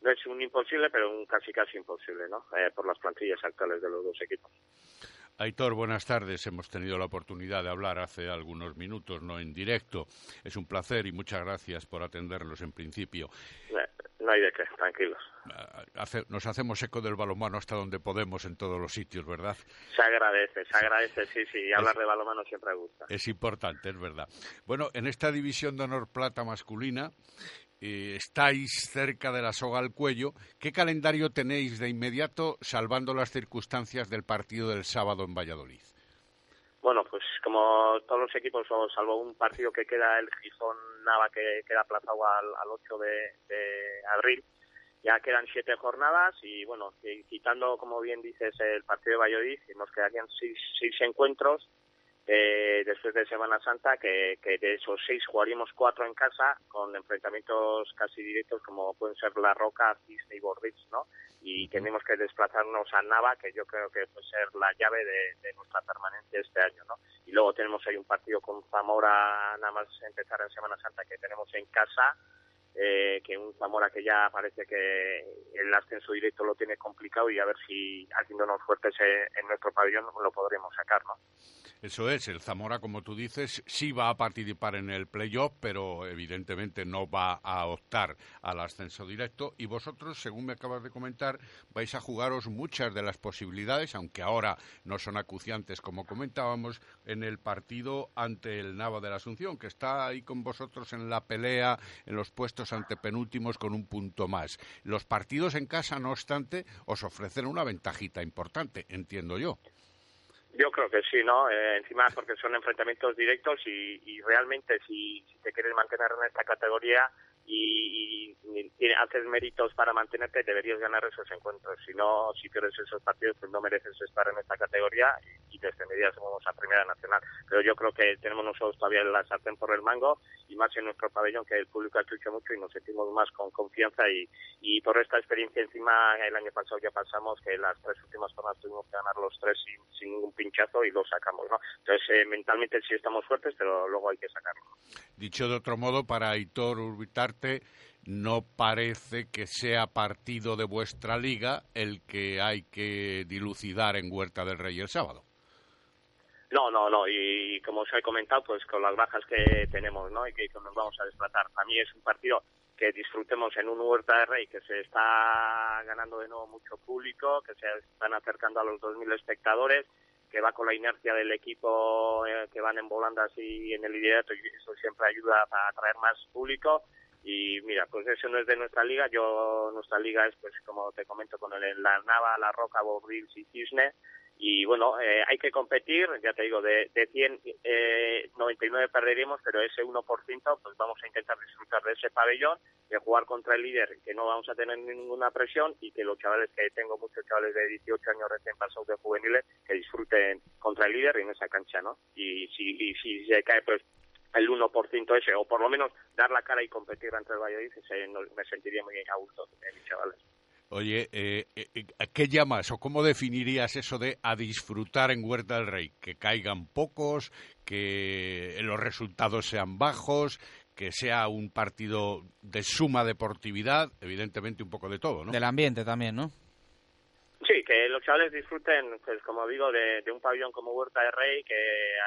no es un imposible, pero un casi casi imposible, ¿no? Eh, por las plantillas actuales de los dos equipos. Aitor, buenas tardes. Hemos tenido la oportunidad de hablar hace algunos minutos, no en directo. Es un placer y muchas gracias por atenderlos en principio. No hay de qué, tranquilos. Hace- nos hacemos eco del balonmano hasta donde podemos en todos los sitios, ¿verdad? Se agradece, se agradece, sí, sí. Y hablar de balonmano siempre gusta. Es importante, es verdad. Bueno, en esta división de honor plata masculina eh, estáis cerca de la soga al cuello. ¿Qué calendario tenéis de inmediato, salvando las circunstancias del partido del sábado en Valladolid? Bueno, pues como todos los equipos, salvo un partido que queda el Gijón Nava que queda aplazado al, al 8 de, abril, ya quedan siete jornadas y bueno, quitando, como bien dices, el partido de Valladolid, nos quedarían seis, seis encuentros eh, después de Semana Santa, que, que de esos seis jugaríamos cuatro en casa con enfrentamientos casi directos como pueden ser La Roca, Cisne y Bordich, ¿no? Y tenemos que desplazarnos a Nava, que yo creo que puede ser la llave de, de nuestra permanencia este año, ¿no? Y luego tenemos ahí un partido con Zamora, nada más empezar en Semana Santa, que tenemos en casa, eh, que un Zamora que ya parece que el ascenso directo lo tiene complicado y a ver si haciéndonos fuertes en nuestro pabellón lo podremos sacar, ¿no? Eso es, el Zamora, como tú dices, sí va a participar en el playoff, pero evidentemente no va a optar al ascenso directo. Y vosotros, según me acabas de comentar, vais a jugaros muchas de las posibilidades, aunque ahora no son acuciantes, como comentábamos, en el partido ante el Nava de la Asunción, que está ahí con vosotros en la pelea, en los puestos antepenúltimos con un punto más. Los partidos en casa, no obstante, os ofrecen una ventajita importante, entiendo yo. Yo creo que sí, ¿no? Eh, encima porque son enfrentamientos directos y, y realmente si, si te quieres mantener en esta categoría y, y- haces méritos para mantenerte, deberías ganar esos encuentros. Si no, si pierdes esos partidos, pues no mereces estar en esta categoría y, y descenderías a Primera Nacional. Pero yo creo que tenemos nosotros todavía la sartén por el mango y más en nuestro pabellón que el público ha chucho mucho y nos sentimos más con confianza y, y por esta experiencia encima el año pasado ya pasamos que las tres últimas jornadas tuvimos que ganar los tres sin, sin ningún pinchazo y lo sacamos, ¿no? Entonces eh, mentalmente sí estamos fuertes, pero luego hay que sacarlo. Dicho de otro modo, para Aitor No parece que sea partido de vuestra liga el que hay que dilucidar en Huerta del Rey el sábado. No, no, no, y, como os he comentado, pues con las bajas que tenemos, ¿no? Y que, nos vamos a desplazar. Para mí es un partido que disfrutemos en un Huerta de Rey que se está ganando de nuevo mucho público, que se están acercando a los 2.000 espectadores, que va con la inercia del equipo eh, que van en volando así en el liderato y eso siempre ayuda a atraer más público. Y mira, pues eso no es de nuestra liga. Yo, nuestra liga es, pues como te comento, con el, la Nava, la Roca, Borrils y Cisne. Y bueno, eh, hay que competir, ya te digo, de, de 100, eh, 99 perderíamos, pero ese 1%, pues vamos a intentar disfrutar de ese pabellón, de jugar contra el líder, que no vamos a tener ninguna presión y que los chavales, que tengo muchos chavales de 18 años recién pasados de juveniles, que disfruten contra el líder en esa cancha, ¿no? Y si, y si se cae, pues el 1% ese, o por lo menos dar la cara y competir ante el Valladolid, ese no- me sentiría muy a gusto, eh, mis chavales. Oye, eh, eh, ¿a ¿qué llamas o cómo definirías eso de a disfrutar en Huerta del Rey? Que caigan pocos, que los resultados sean bajos, que sea un partido de suma deportividad, evidentemente un poco de todo, ¿no? Del ambiente también, ¿no? Sí, que los chavales disfruten, pues como digo, de, de un pabellón como Huerta de Rey, que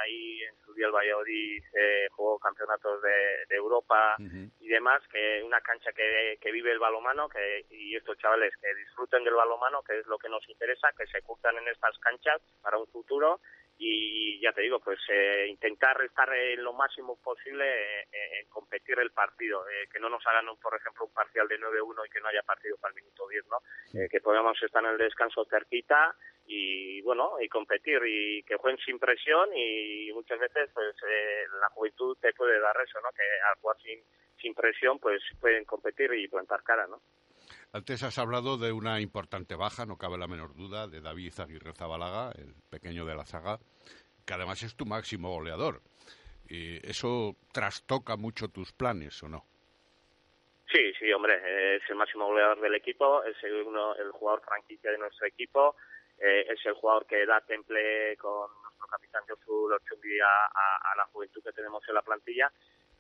ahí en su día el Valladolid eh, jugó campeonatos de, de Europa y demás, que una cancha que, que vive el balomano, que y estos chavales que disfruten del balomano, que es lo que nos interesa, que se curtan en estas canchas para un futuro y ya te digo, pues eh, intentar estar en lo máximo posible eh, en competir el partido, eh, que no nos hagan, por ejemplo, un parcial de 9-1 y que no haya partido para el minuto 10, ¿no? Eh, que podamos estar en el descanso cerquita y, bueno, y competir y que jueguen sin presión y muchas veces, pues, eh, la juventud te puede dar eso, ¿no? Que al jugar sin, sin presión, pues, pueden competir y plantar cara, ¿no? Antes has hablado de una importante baja, no cabe la menor duda, de David Aguirre Zabalaga, el pequeño de la saga, que además es tu máximo goleador. Y ¿Eso trastoca mucho tus planes o no? Sí, sí, hombre, es el máximo goleador del equipo, es el, jugador franquicia de nuestro equipo, eh, es el jugador que da temple con nuestro capitán Josu Lorchumbi a, a, a la juventud que tenemos en la plantilla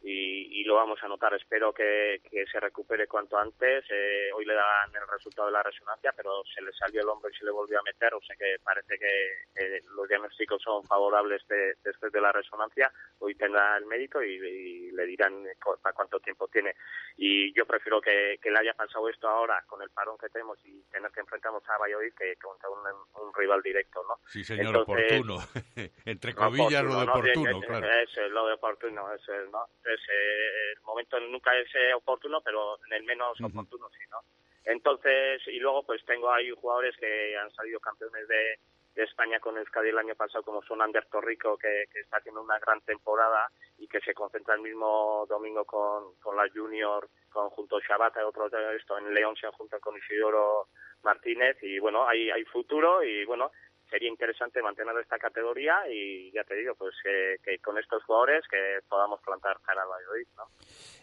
y, y lo vamos a notar. Espero que, que se recupere cuanto antes. Eh, hoy le dan el resultado de la resonancia, pero se le salió el hombro y se le volvió a meter, o sea que parece que eh, los diagnósticos son favorables de- después de la resonancia. Hoy tendrá el médico y, y le dirán para cuánto tiempo tiene. Y yo prefiero que, que le haya pasado esto ahora con el parón que tenemos y tener que enfrentarnos a Valladolid que contra un, un rival directo, ¿no? Sí, señor, Entonces, oportuno. Entre comillas, lo de ¿no? oportuno, Sí, claro. Eso es lo de oportuno, eso es, ¿no? Entonces, eh, el momento nunca es eh, oportuno, pero en el menos oportuno sí, ¿no? Entonces, y luego pues tengo ahí jugadores que han salido campeones de, de España con Euskadi el año pasado, como son Ander Torrico, que, que está haciendo una gran temporada y que se concentra el mismo domingo con, con la Junior, con junto a Shabata, otro de esto en León se junta con Isidoro Martínez y bueno, hay, hay futuro y bueno, sería interesante mantener esta categoría y ya te digo, pues que, con estos jugadores que podamos plantar cara al Valladolid, ¿no?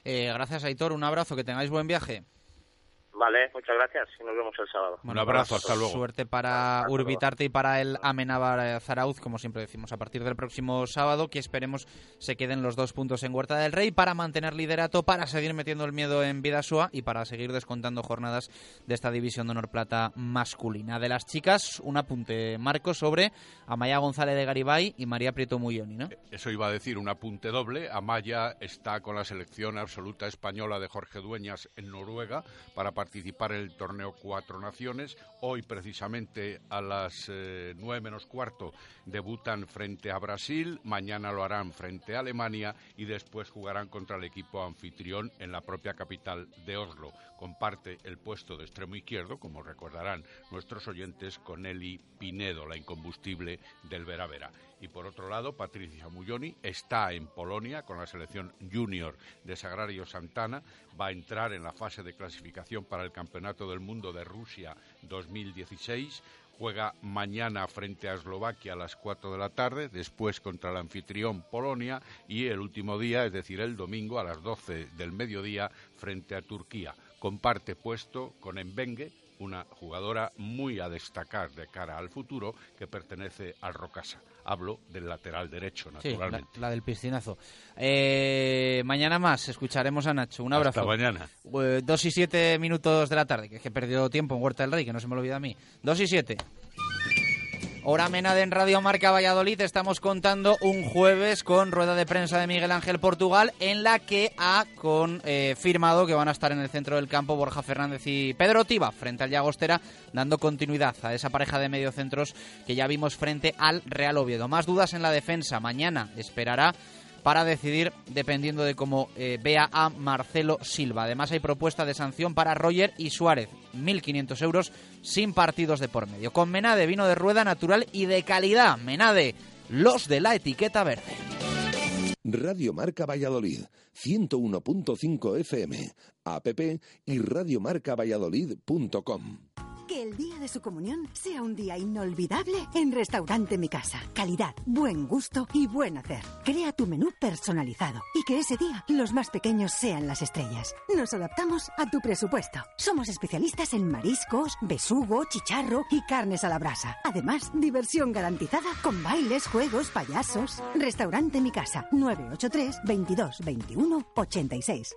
Eh, gracias, Aitor. Un abrazo. Que tengáis buen viaje. Vale, muchas gracias y nos vemos el sábado. Bueno, pues, Suerte para Urbitarte y para el Amenábar Zarauz, como siempre decimos, a partir del próximo sábado, que esperemos se queden los dos puntos en Huerta del Rey para mantener liderato, para seguir metiendo el miedo en Vidasoa y para seguir descontando jornadas de esta división de honor plata masculina. De las chicas, un apunte, Marco, sobre Amaya González de Garibay y María Prieto Muyoni, ¿no? Eso iba a decir, un apunte doble. Amaya está con la selección absoluta española de Jorge Dueñas en Noruega para participar en el torneo Cuatro Naciones. Hoy, precisamente, a las eh, nueve menos cuarto, debutan frente a Brasil. Mañana lo harán frente a Alemania y después jugarán contra el equipo anfitrión en la propia capital de Oslo. Comparte el puesto de extremo izquierdo, como recordarán nuestros oyentes, con Eli Pinedo, la incombustible del Vera Vera. Y por otro lado, Patricia Mulloni está en Polonia con la selección junior de Sagrario Santana. Va a entrar en la fase de clasificación el Campeonato del Mundo de Rusia 2016. Juega mañana frente a Eslovaquia a las 4 de la tarde, después contra el anfitrión Polonia y el último día, es decir, el domingo a las 12 del mediodía frente a Turquía. Comparte puesto con Enbengue, una jugadora muy a destacar de cara al futuro que pertenece al Rocasa. Hablo del lateral derecho, Sí, la, naturalmente. la del piscinazo. Eh, mañana más escucharemos a Nacho. Un abrazo. Hasta mañana. Eh, dos y siete minutos de la tarde, que es que he perdido tiempo en Huerta del Rey, que no se me olvida a mí. Dos y siete. Hora Menade en Radio Marca Valladolid. Estamos contando un jueves con rueda de prensa de Miguel Ángel Portugal, en la que ha confirmado que van a estar en el centro del campo Borja Fernández y Pedro Tiba, frente al Llagostera, dando continuidad a esa pareja de mediocentros que ya vimos frente al Real Oviedo. Más dudas en la defensa. Mañana esperará para decidir dependiendo de cómo eh, vea a Marcelo Silva. Además hay propuesta de sanción para Roger y Suárez, 1.500 euros sin partidos de por medio. Con Menade, vino de rueda natural y de calidad. Menade, los de la etiqueta verde. Radio Marca Valladolid, 101.5 FM, app y radiomarcavalladolid.com. Que el día de su comunión sea un día inolvidable en Restaurante Mi Casa. Calidad, buen gusto y buen hacer. Crea tu menú personalizado y que ese día los más pequeños sean las estrellas. Nos adaptamos a tu presupuesto. Somos especialistas en mariscos, besugo, chicharro y carnes a la brasa. Además, diversión garantizada con bailes, juegos, payasos. Restaurante Mi Casa, 983 22 21 86.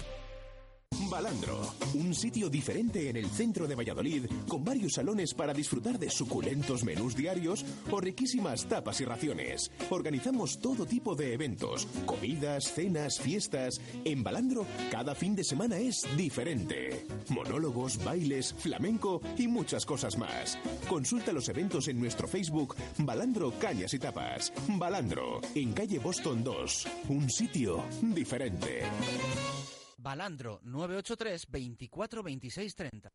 Balandro, un sitio diferente en el centro de Valladolid, con varios salones para disfrutar de suculentos menús diarios o riquísimas tapas y raciones. Organizamos todo tipo de eventos, comidas, cenas, fiestas. En Balandro, cada fin de semana es diferente. Monólogos, bailes, flamenco y muchas cosas más. Consulta los eventos en nuestro Facebook Balandro Cañas y Tapas. Balandro, en calle Boston 2, un sitio diferente. Balandro 983 24 26 30.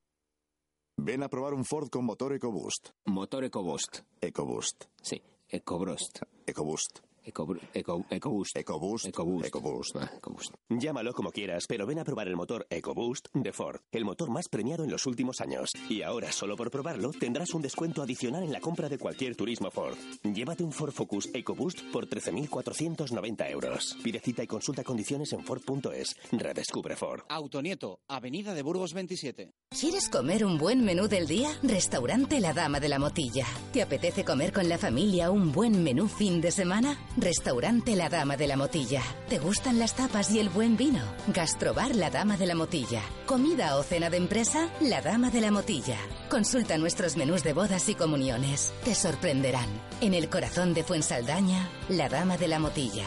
Ven a probar un Ford con motor EcoBoost. Motor EcoBoost. EcoBoost. Sí, EcoBoost. EcoBoost. Eco, eco, EcoBoost. EcoBoost. EcoBoost. EcoBoost. Ah, EcoBoost. Llámalo como quieras, pero ven a probar el motor EcoBoost de Ford, el motor más premiado en los últimos años. Y ahora, solo por probarlo, tendrás un descuento adicional en la compra de cualquier turismo Ford. Llévate un Ford Focus EcoBoost por 13.490 euros. Pide cita y consulta condiciones en Ford.es. Redescubre Ford. Autonieto, Avenida de Burgos 27. ¿Quieres comer un buen menú del día? Restaurante La Dama de la Motilla. ¿Te apetece comer con la familia un buen menú fin de semana? Restaurante La Dama de la Motilla. ¿Te gustan las tapas y el buen vino? Gastrobar La Dama de la Motilla. ¿Comida o cena de empresa? La Dama de la Motilla. Consulta nuestros menús de bodas y comuniones. Te sorprenderán. En el corazón de Fuensaldaña, La Dama de la Motilla.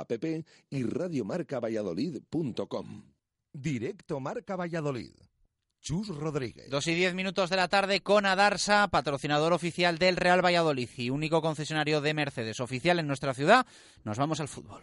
app y radiomarcavalladolid.com. Directo Marca Valladolid. Chus Rodríguez. Dos y diez minutos de la tarde con Adarsa, patrocinador oficial del Real Valladolid y único concesionario de Mercedes oficial en nuestra ciudad. Nos vamos al fútbol.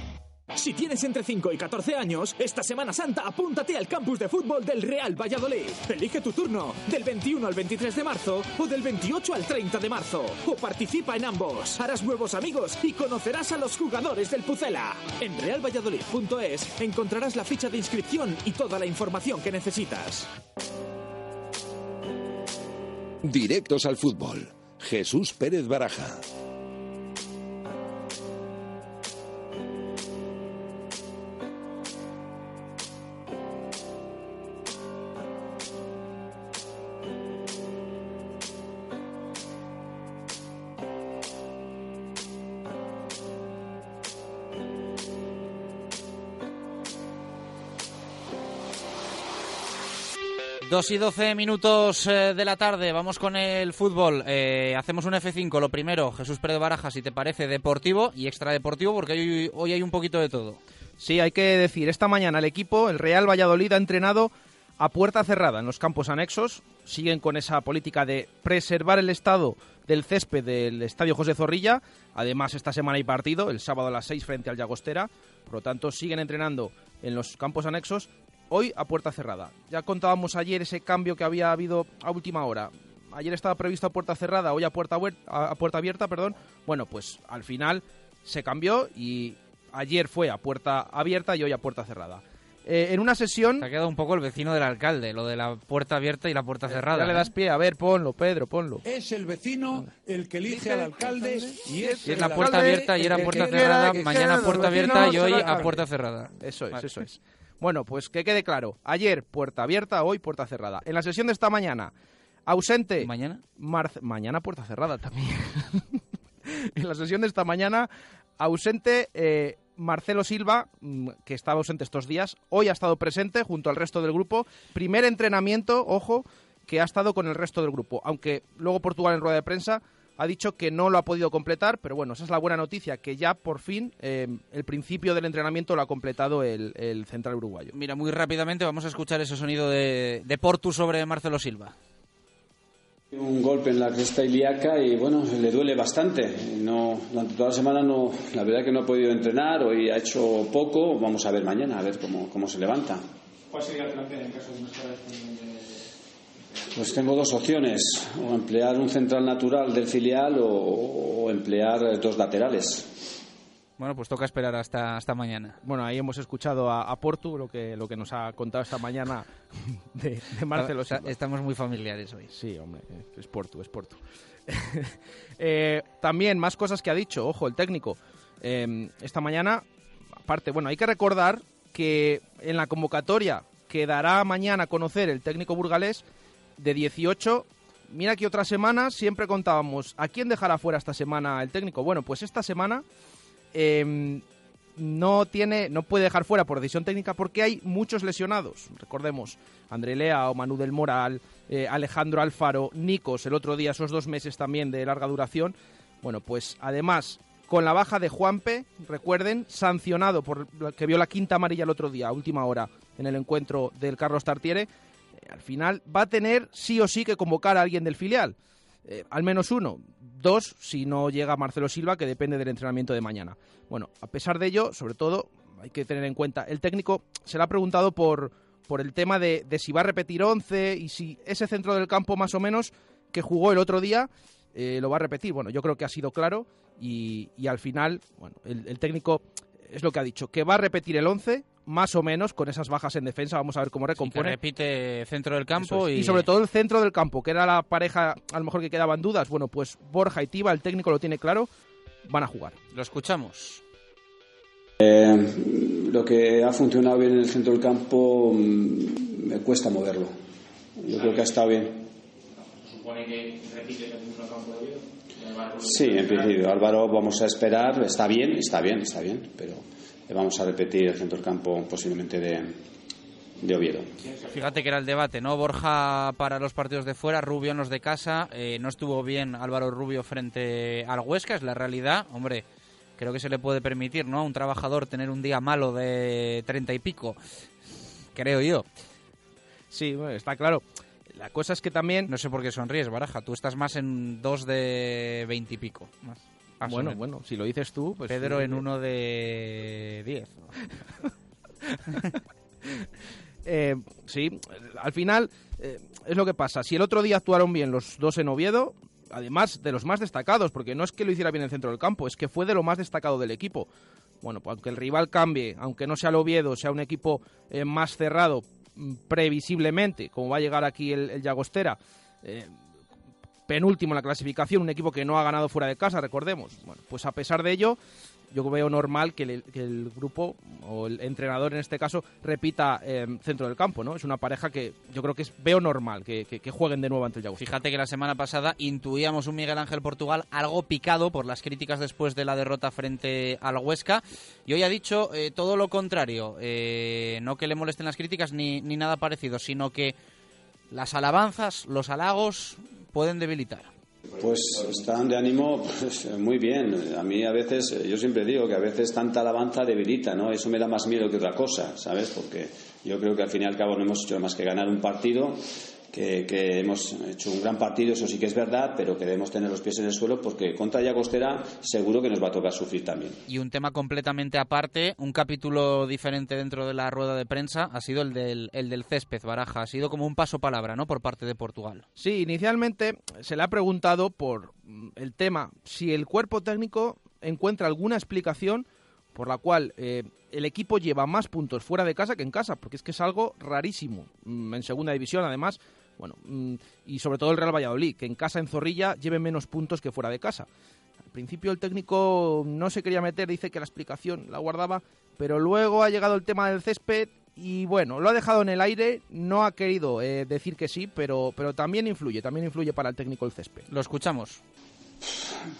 Si tienes entre 5 y 14 años, esta Semana Santa apúntate al campus de fútbol del Real Valladolid. Elige tu turno, del 21 al 23 de marzo o del 28 al 30 de marzo. O participa en ambos. Harás nuevos amigos y conocerás a los jugadores del Pucela. En realvalladolid.es encontrarás la ficha de inscripción y toda la información que necesitas. Directos al fútbol. Jesús Pérez Baraja. Dos y doce minutos eh, de la tarde, vamos con el fútbol. Eh, hacemos un F5, lo primero, Jesús Pérez Baraja, si te parece, deportivo y extradeportivo, porque hoy, hoy hay un poquito de todo. Sí, hay que decir, esta mañana el equipo, el Real Valladolid, ha entrenado a puerta cerrada en los campos anexos. Siguen con esa política de preservar el estado del césped del Estadio José Zorrilla. Además, esta semana hay partido, el sábado a las 6 frente al Llagostera. Por lo tanto, siguen entrenando en los campos anexos hoy a puerta cerrada. Ya contábamos ayer ese cambio que había habido a última hora. Ayer estaba previsto a puerta cerrada, hoy a puerta, a puerta abierta, perdón. Bueno, pues al final se cambió y ayer fue a puerta abierta y hoy a puerta cerrada. Eh, en una sesión... Se ha quedado un poco el vecino del alcalde, lo de la puerta abierta y la puerta cerrada. Ya le das pie, a ver, ponlo, Pedro, ponlo. Es el vecino el que elige al alcalde y es, y es la puerta abierta y era puerta cerrada, mañana puerta abierta y hoy a puerta cerrada. Eso es, eso es. Bueno, pues que quede claro. Ayer puerta abierta, hoy puerta cerrada. En la sesión de esta mañana Ausente. mañana? mañana puerta cerrada también. en la sesión de esta mañana, ausente eh, Marcelo Silva, mm, que estaba ausente estos días, hoy ha estado presente junto al resto del grupo. Primer entrenamiento, ojo, que ha estado con el resto del grupo. Aunque luego Portugal en rueda de prensa ha dicho que no lo ha podido completar, pero bueno, esa es la buena noticia, que ya por fin eh, el principio del entrenamiento lo ha completado el, el central uruguayo. Mira, muy rápidamente vamos a escuchar ese sonido de, de Portu sobre Marcelo Silva. Un golpe en la cresta ilíaca y bueno, le duele bastante. No, durante toda la semana no, la verdad que no ha podido entrenar, hoy ha hecho poco, vamos a ver mañana, a ver cómo, cómo se levanta. ¿Cuál sería el plantel en caso de Pues tengo dos opciones, o emplear un central natural del filial o, o emplear dos laterales. Bueno, pues toca esperar hasta, hasta mañana. Bueno, ahí hemos escuchado a, a Portu, lo que, lo que nos ha contado esta mañana de, de Marcelo Está-. Estamos muy familiares hoy. Sí, hombre, es Portu, es Portu. Eh, también más cosas que ha dicho, ojo, el técnico. Eh, esta mañana, aparte, bueno, hay que recordar que en la convocatoria que dará mañana a conocer el técnico burgalés de 18, mira que otra semana siempre contábamos, ¿a quién dejará fuera esta semana el técnico? Bueno, pues esta semana eh, no tiene, no puede dejar fuera por decisión técnica porque hay muchos lesionados. Recordemos, André Lea o Manu del Moral, eh, Alejandro Alfaro, Nikos, el otro día, esos dos meses también de larga duración. Bueno, pues además, con la baja de Juanpe, recuerden, sancionado por que vio la quinta amarilla el otro día, última hora, en el encuentro del Carlos Tartiere, al final va a tener sí o sí que convocar a alguien del filial. Eh, al menos uno. Dos, si no llega Marcelo Silva, que depende del entrenamiento de mañana. Bueno, a pesar de ello, sobre todo, hay que tener en cuenta, el técnico se le ha preguntado por, por el tema de, si va a repetir 11 y si ese centro del campo más o menos que jugó el otro día eh, lo va a repetir. Bueno, yo creo que ha sido claro y, al final, bueno, el, el técnico es lo que ha dicho, que va a repetir el 11 más o menos con esas bajas en defensa. Vamos a ver cómo Que recompone. repite centro del campo es. y, y sobre todo el centro del campo, que era la pareja a lo mejor que quedaban dudas. Bueno, pues Borja y Tiba, el técnico lo tiene claro, van a jugar. Lo escuchamos. Eh, lo que ha funcionado bien en el centro del campo mm, me cuesta moverlo. Yo creo que ha estado bien. supone que repite el mismo campo de Oviedo. Sí, en principio. Álvaro, vamos a esperar. Está bien, está bien, está bien, pero vamos a repetir el centro del campo posiblemente de, de Oviedo. Fíjate que era el debate, ¿no? Borja para los partidos de fuera, Rubio en los de casa. Eh, no estuvo bien Álvaro Rubio frente al Huesca, es la realidad. Hombre, creo que se le puede permitir, ¿no? A un trabajador tener un día malo de treinta y pico. Creo yo. Sí, bueno, está claro. La cosa es que también... No sé por qué sonríes, Baraja. Tú estás más en dos de veintipico. Más. O Bueno, bueno, si lo dices tú, pues... Pedro sí, en uno de diez. Eh, sí, al final eh, es lo que pasa. Si el otro día actuaron bien los dos en Oviedo, además de los más destacados, porque no es que lo hiciera bien en el centro del campo, es que fue de lo más destacado del equipo. Bueno, pues aunque el rival cambie, aunque no sea el Oviedo, sea un equipo eh, más cerrado, mm, previsiblemente, como va a llegar aquí el, el Llagostera, eh, penúltimo en la clasificación, un equipo que no ha ganado fuera de casa, recordemos. Bueno, pues a pesar de ello, yo veo normal que el, que el grupo, o el entrenador en este caso, repita eh, centro del campo, ¿no? Es una pareja que yo creo que es, veo normal que, que- jueguen de nuevo ante el Llagostera. Fíjate que la semana pasada intuíamos un Miguel Ángel Portugal algo picado por las críticas después de la derrota frente al Huesca y hoy ha dicho eh, todo lo contrario, eh, no que le molesten las críticas ni, ni nada parecido, sino que las alabanzas, los halagos pueden debilitar. Pues están de ánimo pues, muy bien. A mí a veces, yo siempre digo que a veces tanta alabanza debilita, ¿no? Eso me da más miedo que otra cosa, ¿sabes? Porque yo creo que al fin y al cabo no hemos hecho más que ganar un partido, que, que hemos hecho un gran partido, eso sí que es verdad, pero que debemos tener los pies en el suelo porque contra Llagostera seguro que nos va a tocar sufrir también. Y un tema completamente aparte, un capítulo diferente dentro de la rueda de prensa ha sido el del, el del césped, Baraja. Ha sido como un paso palabra, ¿no? Por parte de Portugal. Sí, inicialmente se le ha preguntado por mm, el tema si el cuerpo técnico encuentra alguna explicación por la cual eh, el equipo lleva más puntos fuera de casa que en casa, porque es que es algo rarísimo mm, en segunda división, además, bueno, mm, y sobre todo el Real Valladolid, que en casa en Zorrilla lleve menos puntos que fuera de casa. Al principio el técnico no se quería meter, dice que la explicación la guardaba, pero luego ha llegado el tema del césped y bueno, lo ha dejado en el aire, no ha querido eh, decir que sí, pero, pero también influye, también influye para el técnico el césped. Lo escuchamos.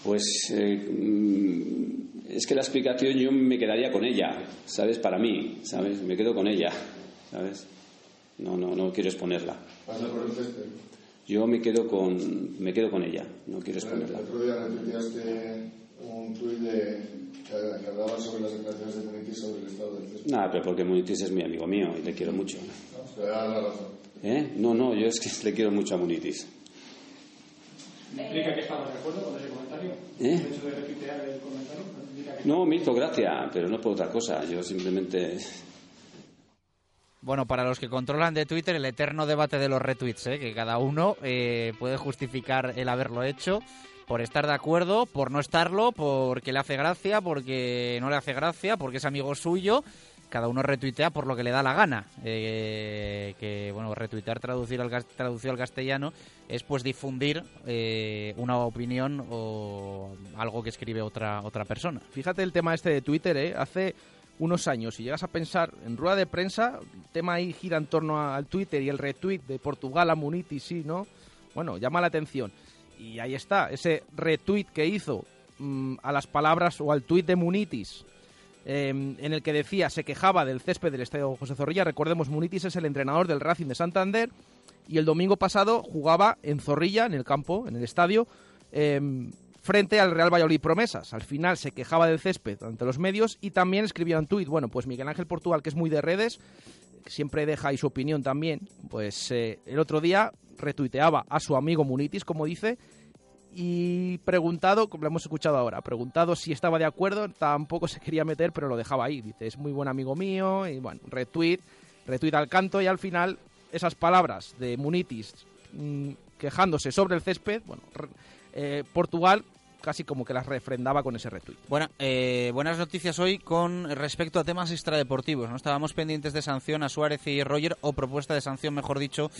Pues eh, mm, es que la explicación yo me quedaría con ella, ¿sabes? Para mí, ¿sabes? Me quedo con ella, ¿sabes? No, no, no quiero exponerla. ¿Pasa por el césped? Yo me quedo con, me quedo con ella, no quiero exponerla. El otro día retuiteaste un tuit de, que, hablaba sobre las declaraciones de Munitis sobre el estado del césped. Nada, pero porque Munitis es mi amigo mío y le quiero mucho. No, la razón. ¿Eh? No, no, yo es que le quiero mucho a Munitis. ¿Implica que estamos de acuerdo con ese comentario? ¿Eh? ¿El hecho de retuitear el comentario? ¿no implica que No, me hizo gracia, pero no por otra cosa. Yo simplemente... Bueno, para los que controlan de Twitter, el eterno debate de los retweets, ¿eh? que cada uno eh, puede justificar el haberlo hecho por estar de acuerdo, por no estarlo, porque le hace gracia, porque no le hace gracia, porque es amigo suyo. Cada uno retuitea por lo que le da la gana. Eh, que, bueno, retuitear traducir al, traducido al castellano es pues difundir eh, una opinión o algo que escribe otra, otra persona. Fíjate el tema este de Twitter, ¿eh? Hace unos años, si llegas a pensar en rueda de prensa, el tema ahí gira en torno al Twitter y el retweet de Portugal a Munitis, sí, ¿no? Bueno, llama la atención. Y ahí está, ese retweet que hizo mm, a las palabras o al tuit de Munitis, eh, en el que decía, se quejaba del césped del estadio José Zorrilla. Recordemos, Munitis es el entrenador del Racing de Santander y el domingo pasado jugaba en Zorrilla, en el campo, en el estadio, eh, frente al Real Valladolid Promesas. Al final se quejaba del césped ante los medios y también escribía un tuit. Bueno, pues Miguel Ángel Portugal, que es muy de redes, siempre deja ahí su opinión también, pues eh, el otro día retuiteaba a su amigo Munitis, como dice, y preguntado, como lo hemos escuchado ahora, preguntado si estaba de acuerdo, tampoco se quería meter, pero lo dejaba ahí. Dice, es muy buen amigo mío, y bueno, retweet, retweet al canto, y al final esas palabras de Munitis mm, quejándose sobre el césped, bueno, eh, Portugal casi como que las refrendaba con ese retweet. Bueno, eh, buenas noticias hoy con respecto a temas extradeportivos. No estábamos pendientes de sanción a Suárez y Roger, o propuesta de sanción, mejor dicho,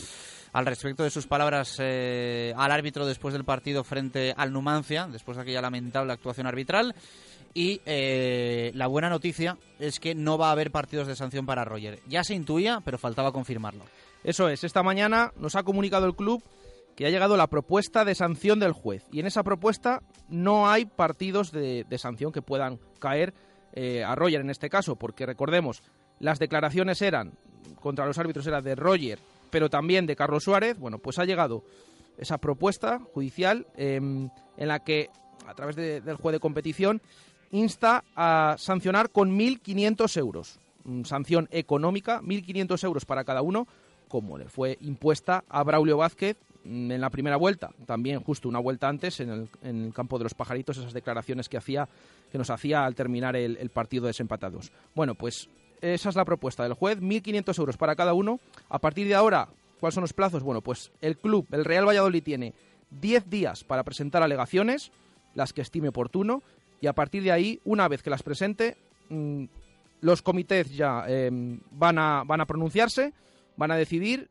al respecto de sus palabras eh, al árbitro después del partido frente al Numancia, después de aquella lamentable actuación arbitral. Y eh, la buena noticia es que no va a haber partidos de sanción para Roger. Ya se intuía, pero faltaba confirmarlo. Eso es, esta mañana nos ha comunicado el club que ha llegado la propuesta de sanción del juez. Y en esa propuesta no hay partidos de, sanción que puedan caer eh, a Roger en este caso, porque recordemos, las declaraciones eran, contra los árbitros era de Roger, pero también de Carlos Suárez. Bueno, pues ha llegado esa propuesta judicial eh, en la que, a través de- del juez de competición, insta a sancionar con 1.500 euros. Mm, Sanción económica, 1.500 euros para cada uno, como le fue impuesta a Braulio Vázquez en la primera vuelta. También justo una vuelta antes en el, en el campo de los pajaritos, esas declaraciones que, hacía, que nos hacía al terminar el, partido desempatados. Bueno, pues esa es la propuesta del juez, 1.500 euros para cada uno. A partir de ahora, ¿cuáles son los plazos? Bueno, pues el club, el Real Valladolid, tiene 10 días para presentar alegaciones, las que estime oportuno, y a partir de ahí, una vez que las presente, mm, los comités ya eh, van, a, van a pronunciarse, van a decidir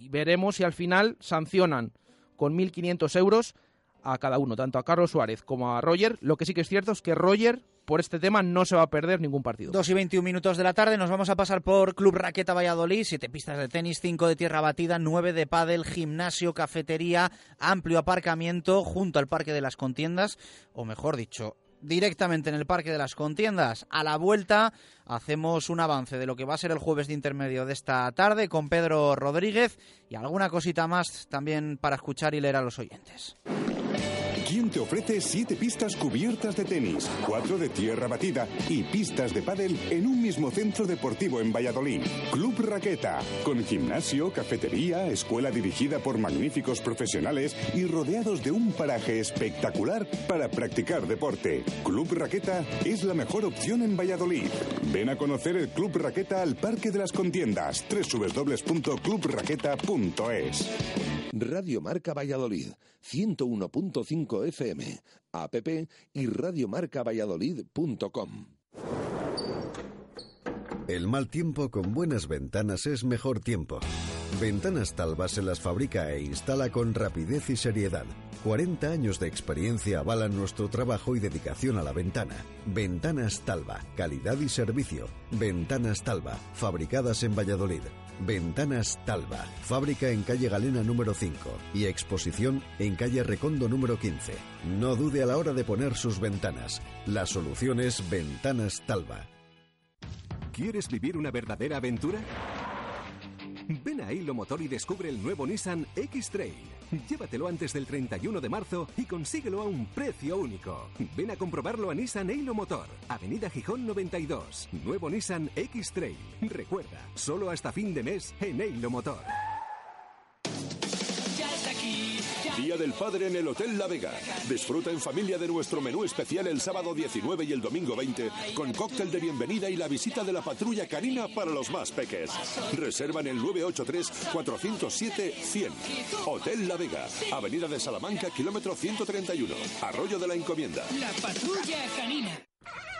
y veremos si al final sancionan con 1.500 euros a cada uno, tanto a Carlos Suárez como a Roger. Lo que sí que es cierto es que Roger, por este tema, no se va a perder ningún partido. 2 y 21 minutos de la tarde nos vamos a pasar por Club Raqueta Valladolid, siete pistas de tenis, 5 de tierra batida, 9 de pádel, gimnasio, cafetería, amplio aparcamiento junto al Parque de las Contiendas, o mejor dicho, directamente en el Parque de las Contiendas. A la vuelta hacemos un avance de lo que va a ser el jueves de intermedio de esta tarde con Pedro Rodríguez y alguna cosita más también para escuchar y leer a los oyentes. ¿Quién te ofrece siete pistas cubiertas de tenis, cuatro de tierra batida y pistas de pádel en un mismo centro deportivo en Valladolid? Club Raqueta, con gimnasio, cafetería, escuela dirigida por magníficos profesionales y rodeados de un paraje espectacular para practicar deporte. Club Raqueta es la mejor opción en Valladolid. Ven a conocer el Club Raqueta al Parque de las Contiendas, www.clubraqueta.es. Radio Marca Valladolid, 101.5 FM, app y radiomarcavalladolid.com. El mal tiempo con buenas ventanas es mejor tiempo. Ventanas Talva se las fabrica e instala con rapidez y seriedad. 40 años de experiencia avalan nuestro trabajo y dedicación a la ventana. Ventanas Talva, calidad y servicio. Ventanas Talva, fabricadas en Valladolid. Ventanas Talva, fábrica en calle Galena número 5 y exposición en calle Recondo número 15. No dude a la hora de poner sus ventanas. La solución es Ventanas Talva. ¿Quieres vivir una verdadera aventura? Ven a Hilo Motor y descubre el nuevo Nissan X-Trail. Llévatelo antes del 31 de marzo y consíguelo a un precio único. Ven a comprobarlo a Nissan Hilo Motor, Avenida Gijón 92. Nuevo Nissan X-Trail. Recuerda, solo hasta fin de mes en Hilo Motor. Día del Padre en el Hotel La Vega. Disfruta en familia de nuestro menú especial el sábado 19 y el domingo 20 con cóctel de bienvenida y la visita de la patrulla canina para los más peques. Reserva en el 983-407-100. Hotel La Vega, Avenida de Salamanca, kilómetro 131, Arroyo de la Encomienda. La patrulla canina.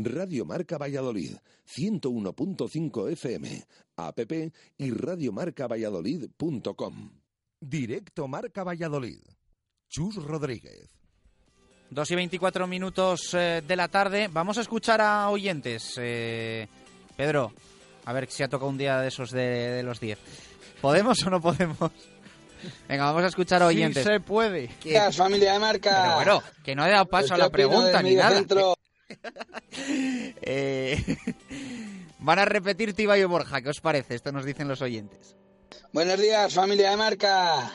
Radio Marca Valladolid, 101.5 FM, app y radiomarcavalladolid.com. Directo Marca Valladolid. Chus Rodríguez. Dos y 24 minutos eh, de la tarde. Vamos a escuchar a oyentes. Eh, Pedro, a ver si ha tocado un día de esos de, de los 10. ¿Podemos o no podemos? Venga, vamos a escuchar a oyentes. Sí se puede. Que- Gracias, familia de marca. Pero bueno, que no he dado paso Pues, a ¿qué la pregunta ni nada. Eh, van a repetir Tiba y Borja. ¿Qué os parece? Esto nos dicen los oyentes. Buenos días, familia de marca.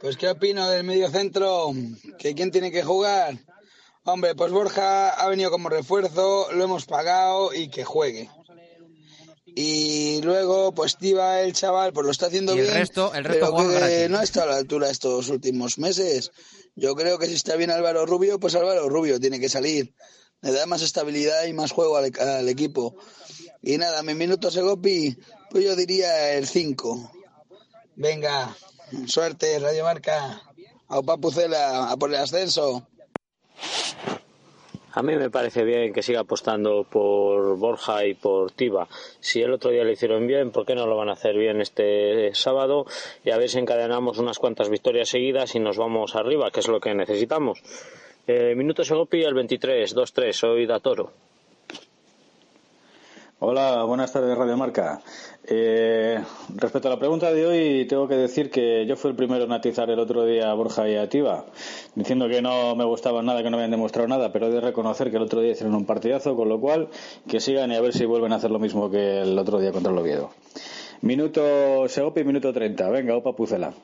Pues, ¿qué opino del medio centro? ¿Que quién tiene que jugar? Hombre, pues Borja ha venido como refuerzo, lo hemos pagado y que juegue. Y luego, pues Tiva, el chaval, pues lo está haciendo Y el bien. resto- el resto pero que no está a la altura estos últimos meses. Yo creo que si está bien Álvaro Rubio, pues Álvaro Rubio tiene que salir. Le da más estabilidad y más juego al, al equipo. Y nada, mi minuto Segopi, pues yo diría el 5. Venga, suerte, Radio Marca. A Papucela, a por el ascenso. A mí me parece bien que siga apostando por Borja y por Tiba. Si el otro día lo hicieron bien, ¿por qué no lo van a hacer bien este sábado? Y a ver si encadenamos unas cuantas victorias seguidas y nos vamos arriba, que es lo que necesitamos. Eh, minuto Segopi el 23, 2-3, soy Datoro. Hola, buenas tardes Radio Marca. Eh, respecto a la pregunta de hoy, tengo que decir que yo fui el primero en atizar el otro día a Borja y a Tiba, diciendo que no me gustaba nada, que no habían demostrado nada, pero he de reconocer que el otro día hicieron un partidazo, con lo cual que sigan y a ver si vuelven a hacer lo mismo que el otro día contra el Oviedo. Minuto Seopi, minuto 30. Venga, opa Pucela.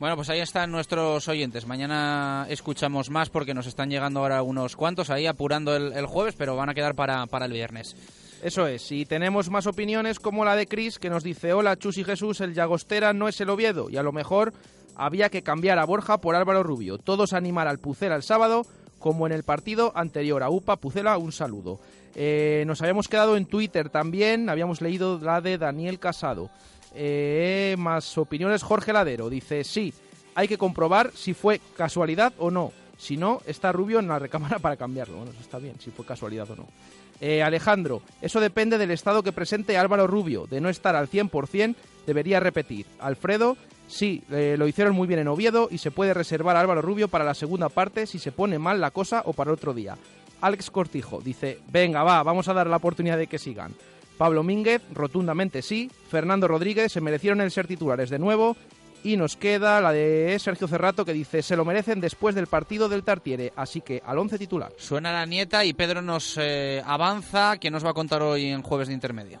Bueno, pues ahí están nuestros oyentes. Mañana escuchamos más porque nos están llegando ahora unos cuantos ahí apurando el, jueves, pero van a quedar para, para el viernes. Eso es, y tenemos más opiniones como la de Chris que nos dice, hola Chus y Jesús, el Llagostera no es el Oviedo y a lo mejor había que cambiar a Borja por Álvaro Rubio. Todos animar al Pucela el sábado como en el partido anterior. A UPA Pucela un saludo. Eh, nos habíamos quedado en Twitter también, habíamos leído la de Daniel Casado. Eh, más opiniones, Jorge Ladero dice, sí, hay que comprobar si fue casualidad o no. Si no, está Rubio en la recámara para cambiarlo. Bueno, está bien, si fue casualidad o no. Eh, Alejandro, eso depende del estado que presente Álvaro Rubio. De no estar al 100%, debería repetir. Alfredo, sí, eh, lo hicieron muy bien en Oviedo y se puede reservar a Álvaro Rubio para la segunda parte si se pone mal la cosa o para otro día. Alex Cortijo dice, venga, va, vamos a dar la oportunidad de que sigan. Pablo Mínguez, rotundamente sí. Fernando Rodríguez, se merecieron el ser titulares de nuevo. Y nos queda la de Sergio Cerrato que dice, se lo merecen después del partido del Tartiere, así que al 11 titular. Suena la nieta y Pedro nos eh, avanza. ¿Qué nos va a contar hoy en Jueves de Intermedio?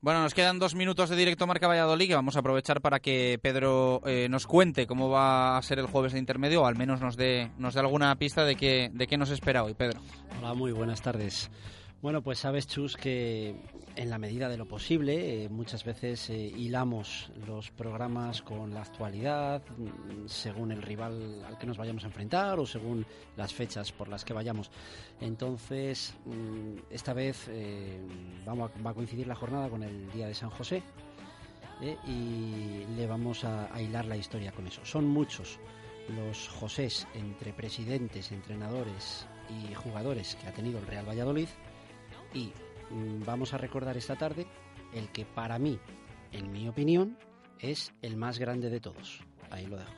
Bueno, nos quedan dos minutos de directo Marca Valladolid que vamos a aprovechar para que Pedro eh, nos cuente cómo va a ser el jueves de intermedio o al menos nos dé, nos dé alguna pista de qué, de qué nos espera hoy, Pedro. Hola, muy buenas tardes. Bueno, pues sabes, Chus, que en la medida de lo posible eh, muchas veces eh, hilamos los programas con la actualidad, mm, según el rival al que nos vayamos a enfrentar o según las fechas por las que vayamos. Entonces, mm, esta vez eh, vamos a- va a coincidir la jornada con el Día de San José y le vamos a, a hilar la historia con eso. Son muchos los Josés entre presidentes, entrenadores y jugadores que ha tenido el Real Valladolid y mm, vamos a recordar esta tarde el que para mí, en mi opinión, es el más grande de todos. Ahí lo dejo.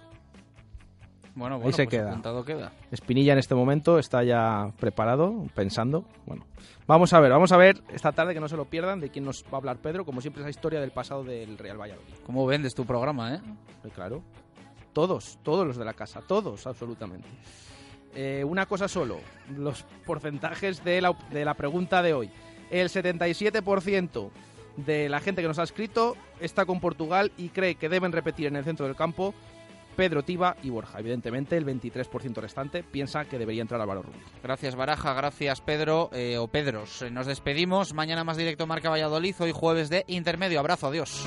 Bueno, Ahí bueno, se pues queda. queda. Espinilla en este momento está ya preparado, pensando. Bueno, vamos a ver, vamos a ver esta tarde que no se lo pierdan de quién nos va a hablar Pedro, como siempre esa historia del pasado del Real Valladolid. ¿Cómo vendes tu programa, eh? Eh, Claro. Todos, todos los de la casa, todos, absolutamente. Eh, una cosa solo, los porcentajes de la, de la pregunta de hoy. El 77% de la gente que nos ha escrito está con Portugal y cree que deben repetir en el centro del campo Pedro Tiba y Borja. Evidentemente, el 23% restante piensa que debería entrar Álvaro Rubio. Gracias Baraja, gracias Pedro eh, o Pedros. Eh, Nos despedimos. Mañana más directo Marca Valladolid. Hoy jueves de intermedio. Abrazo, adiós.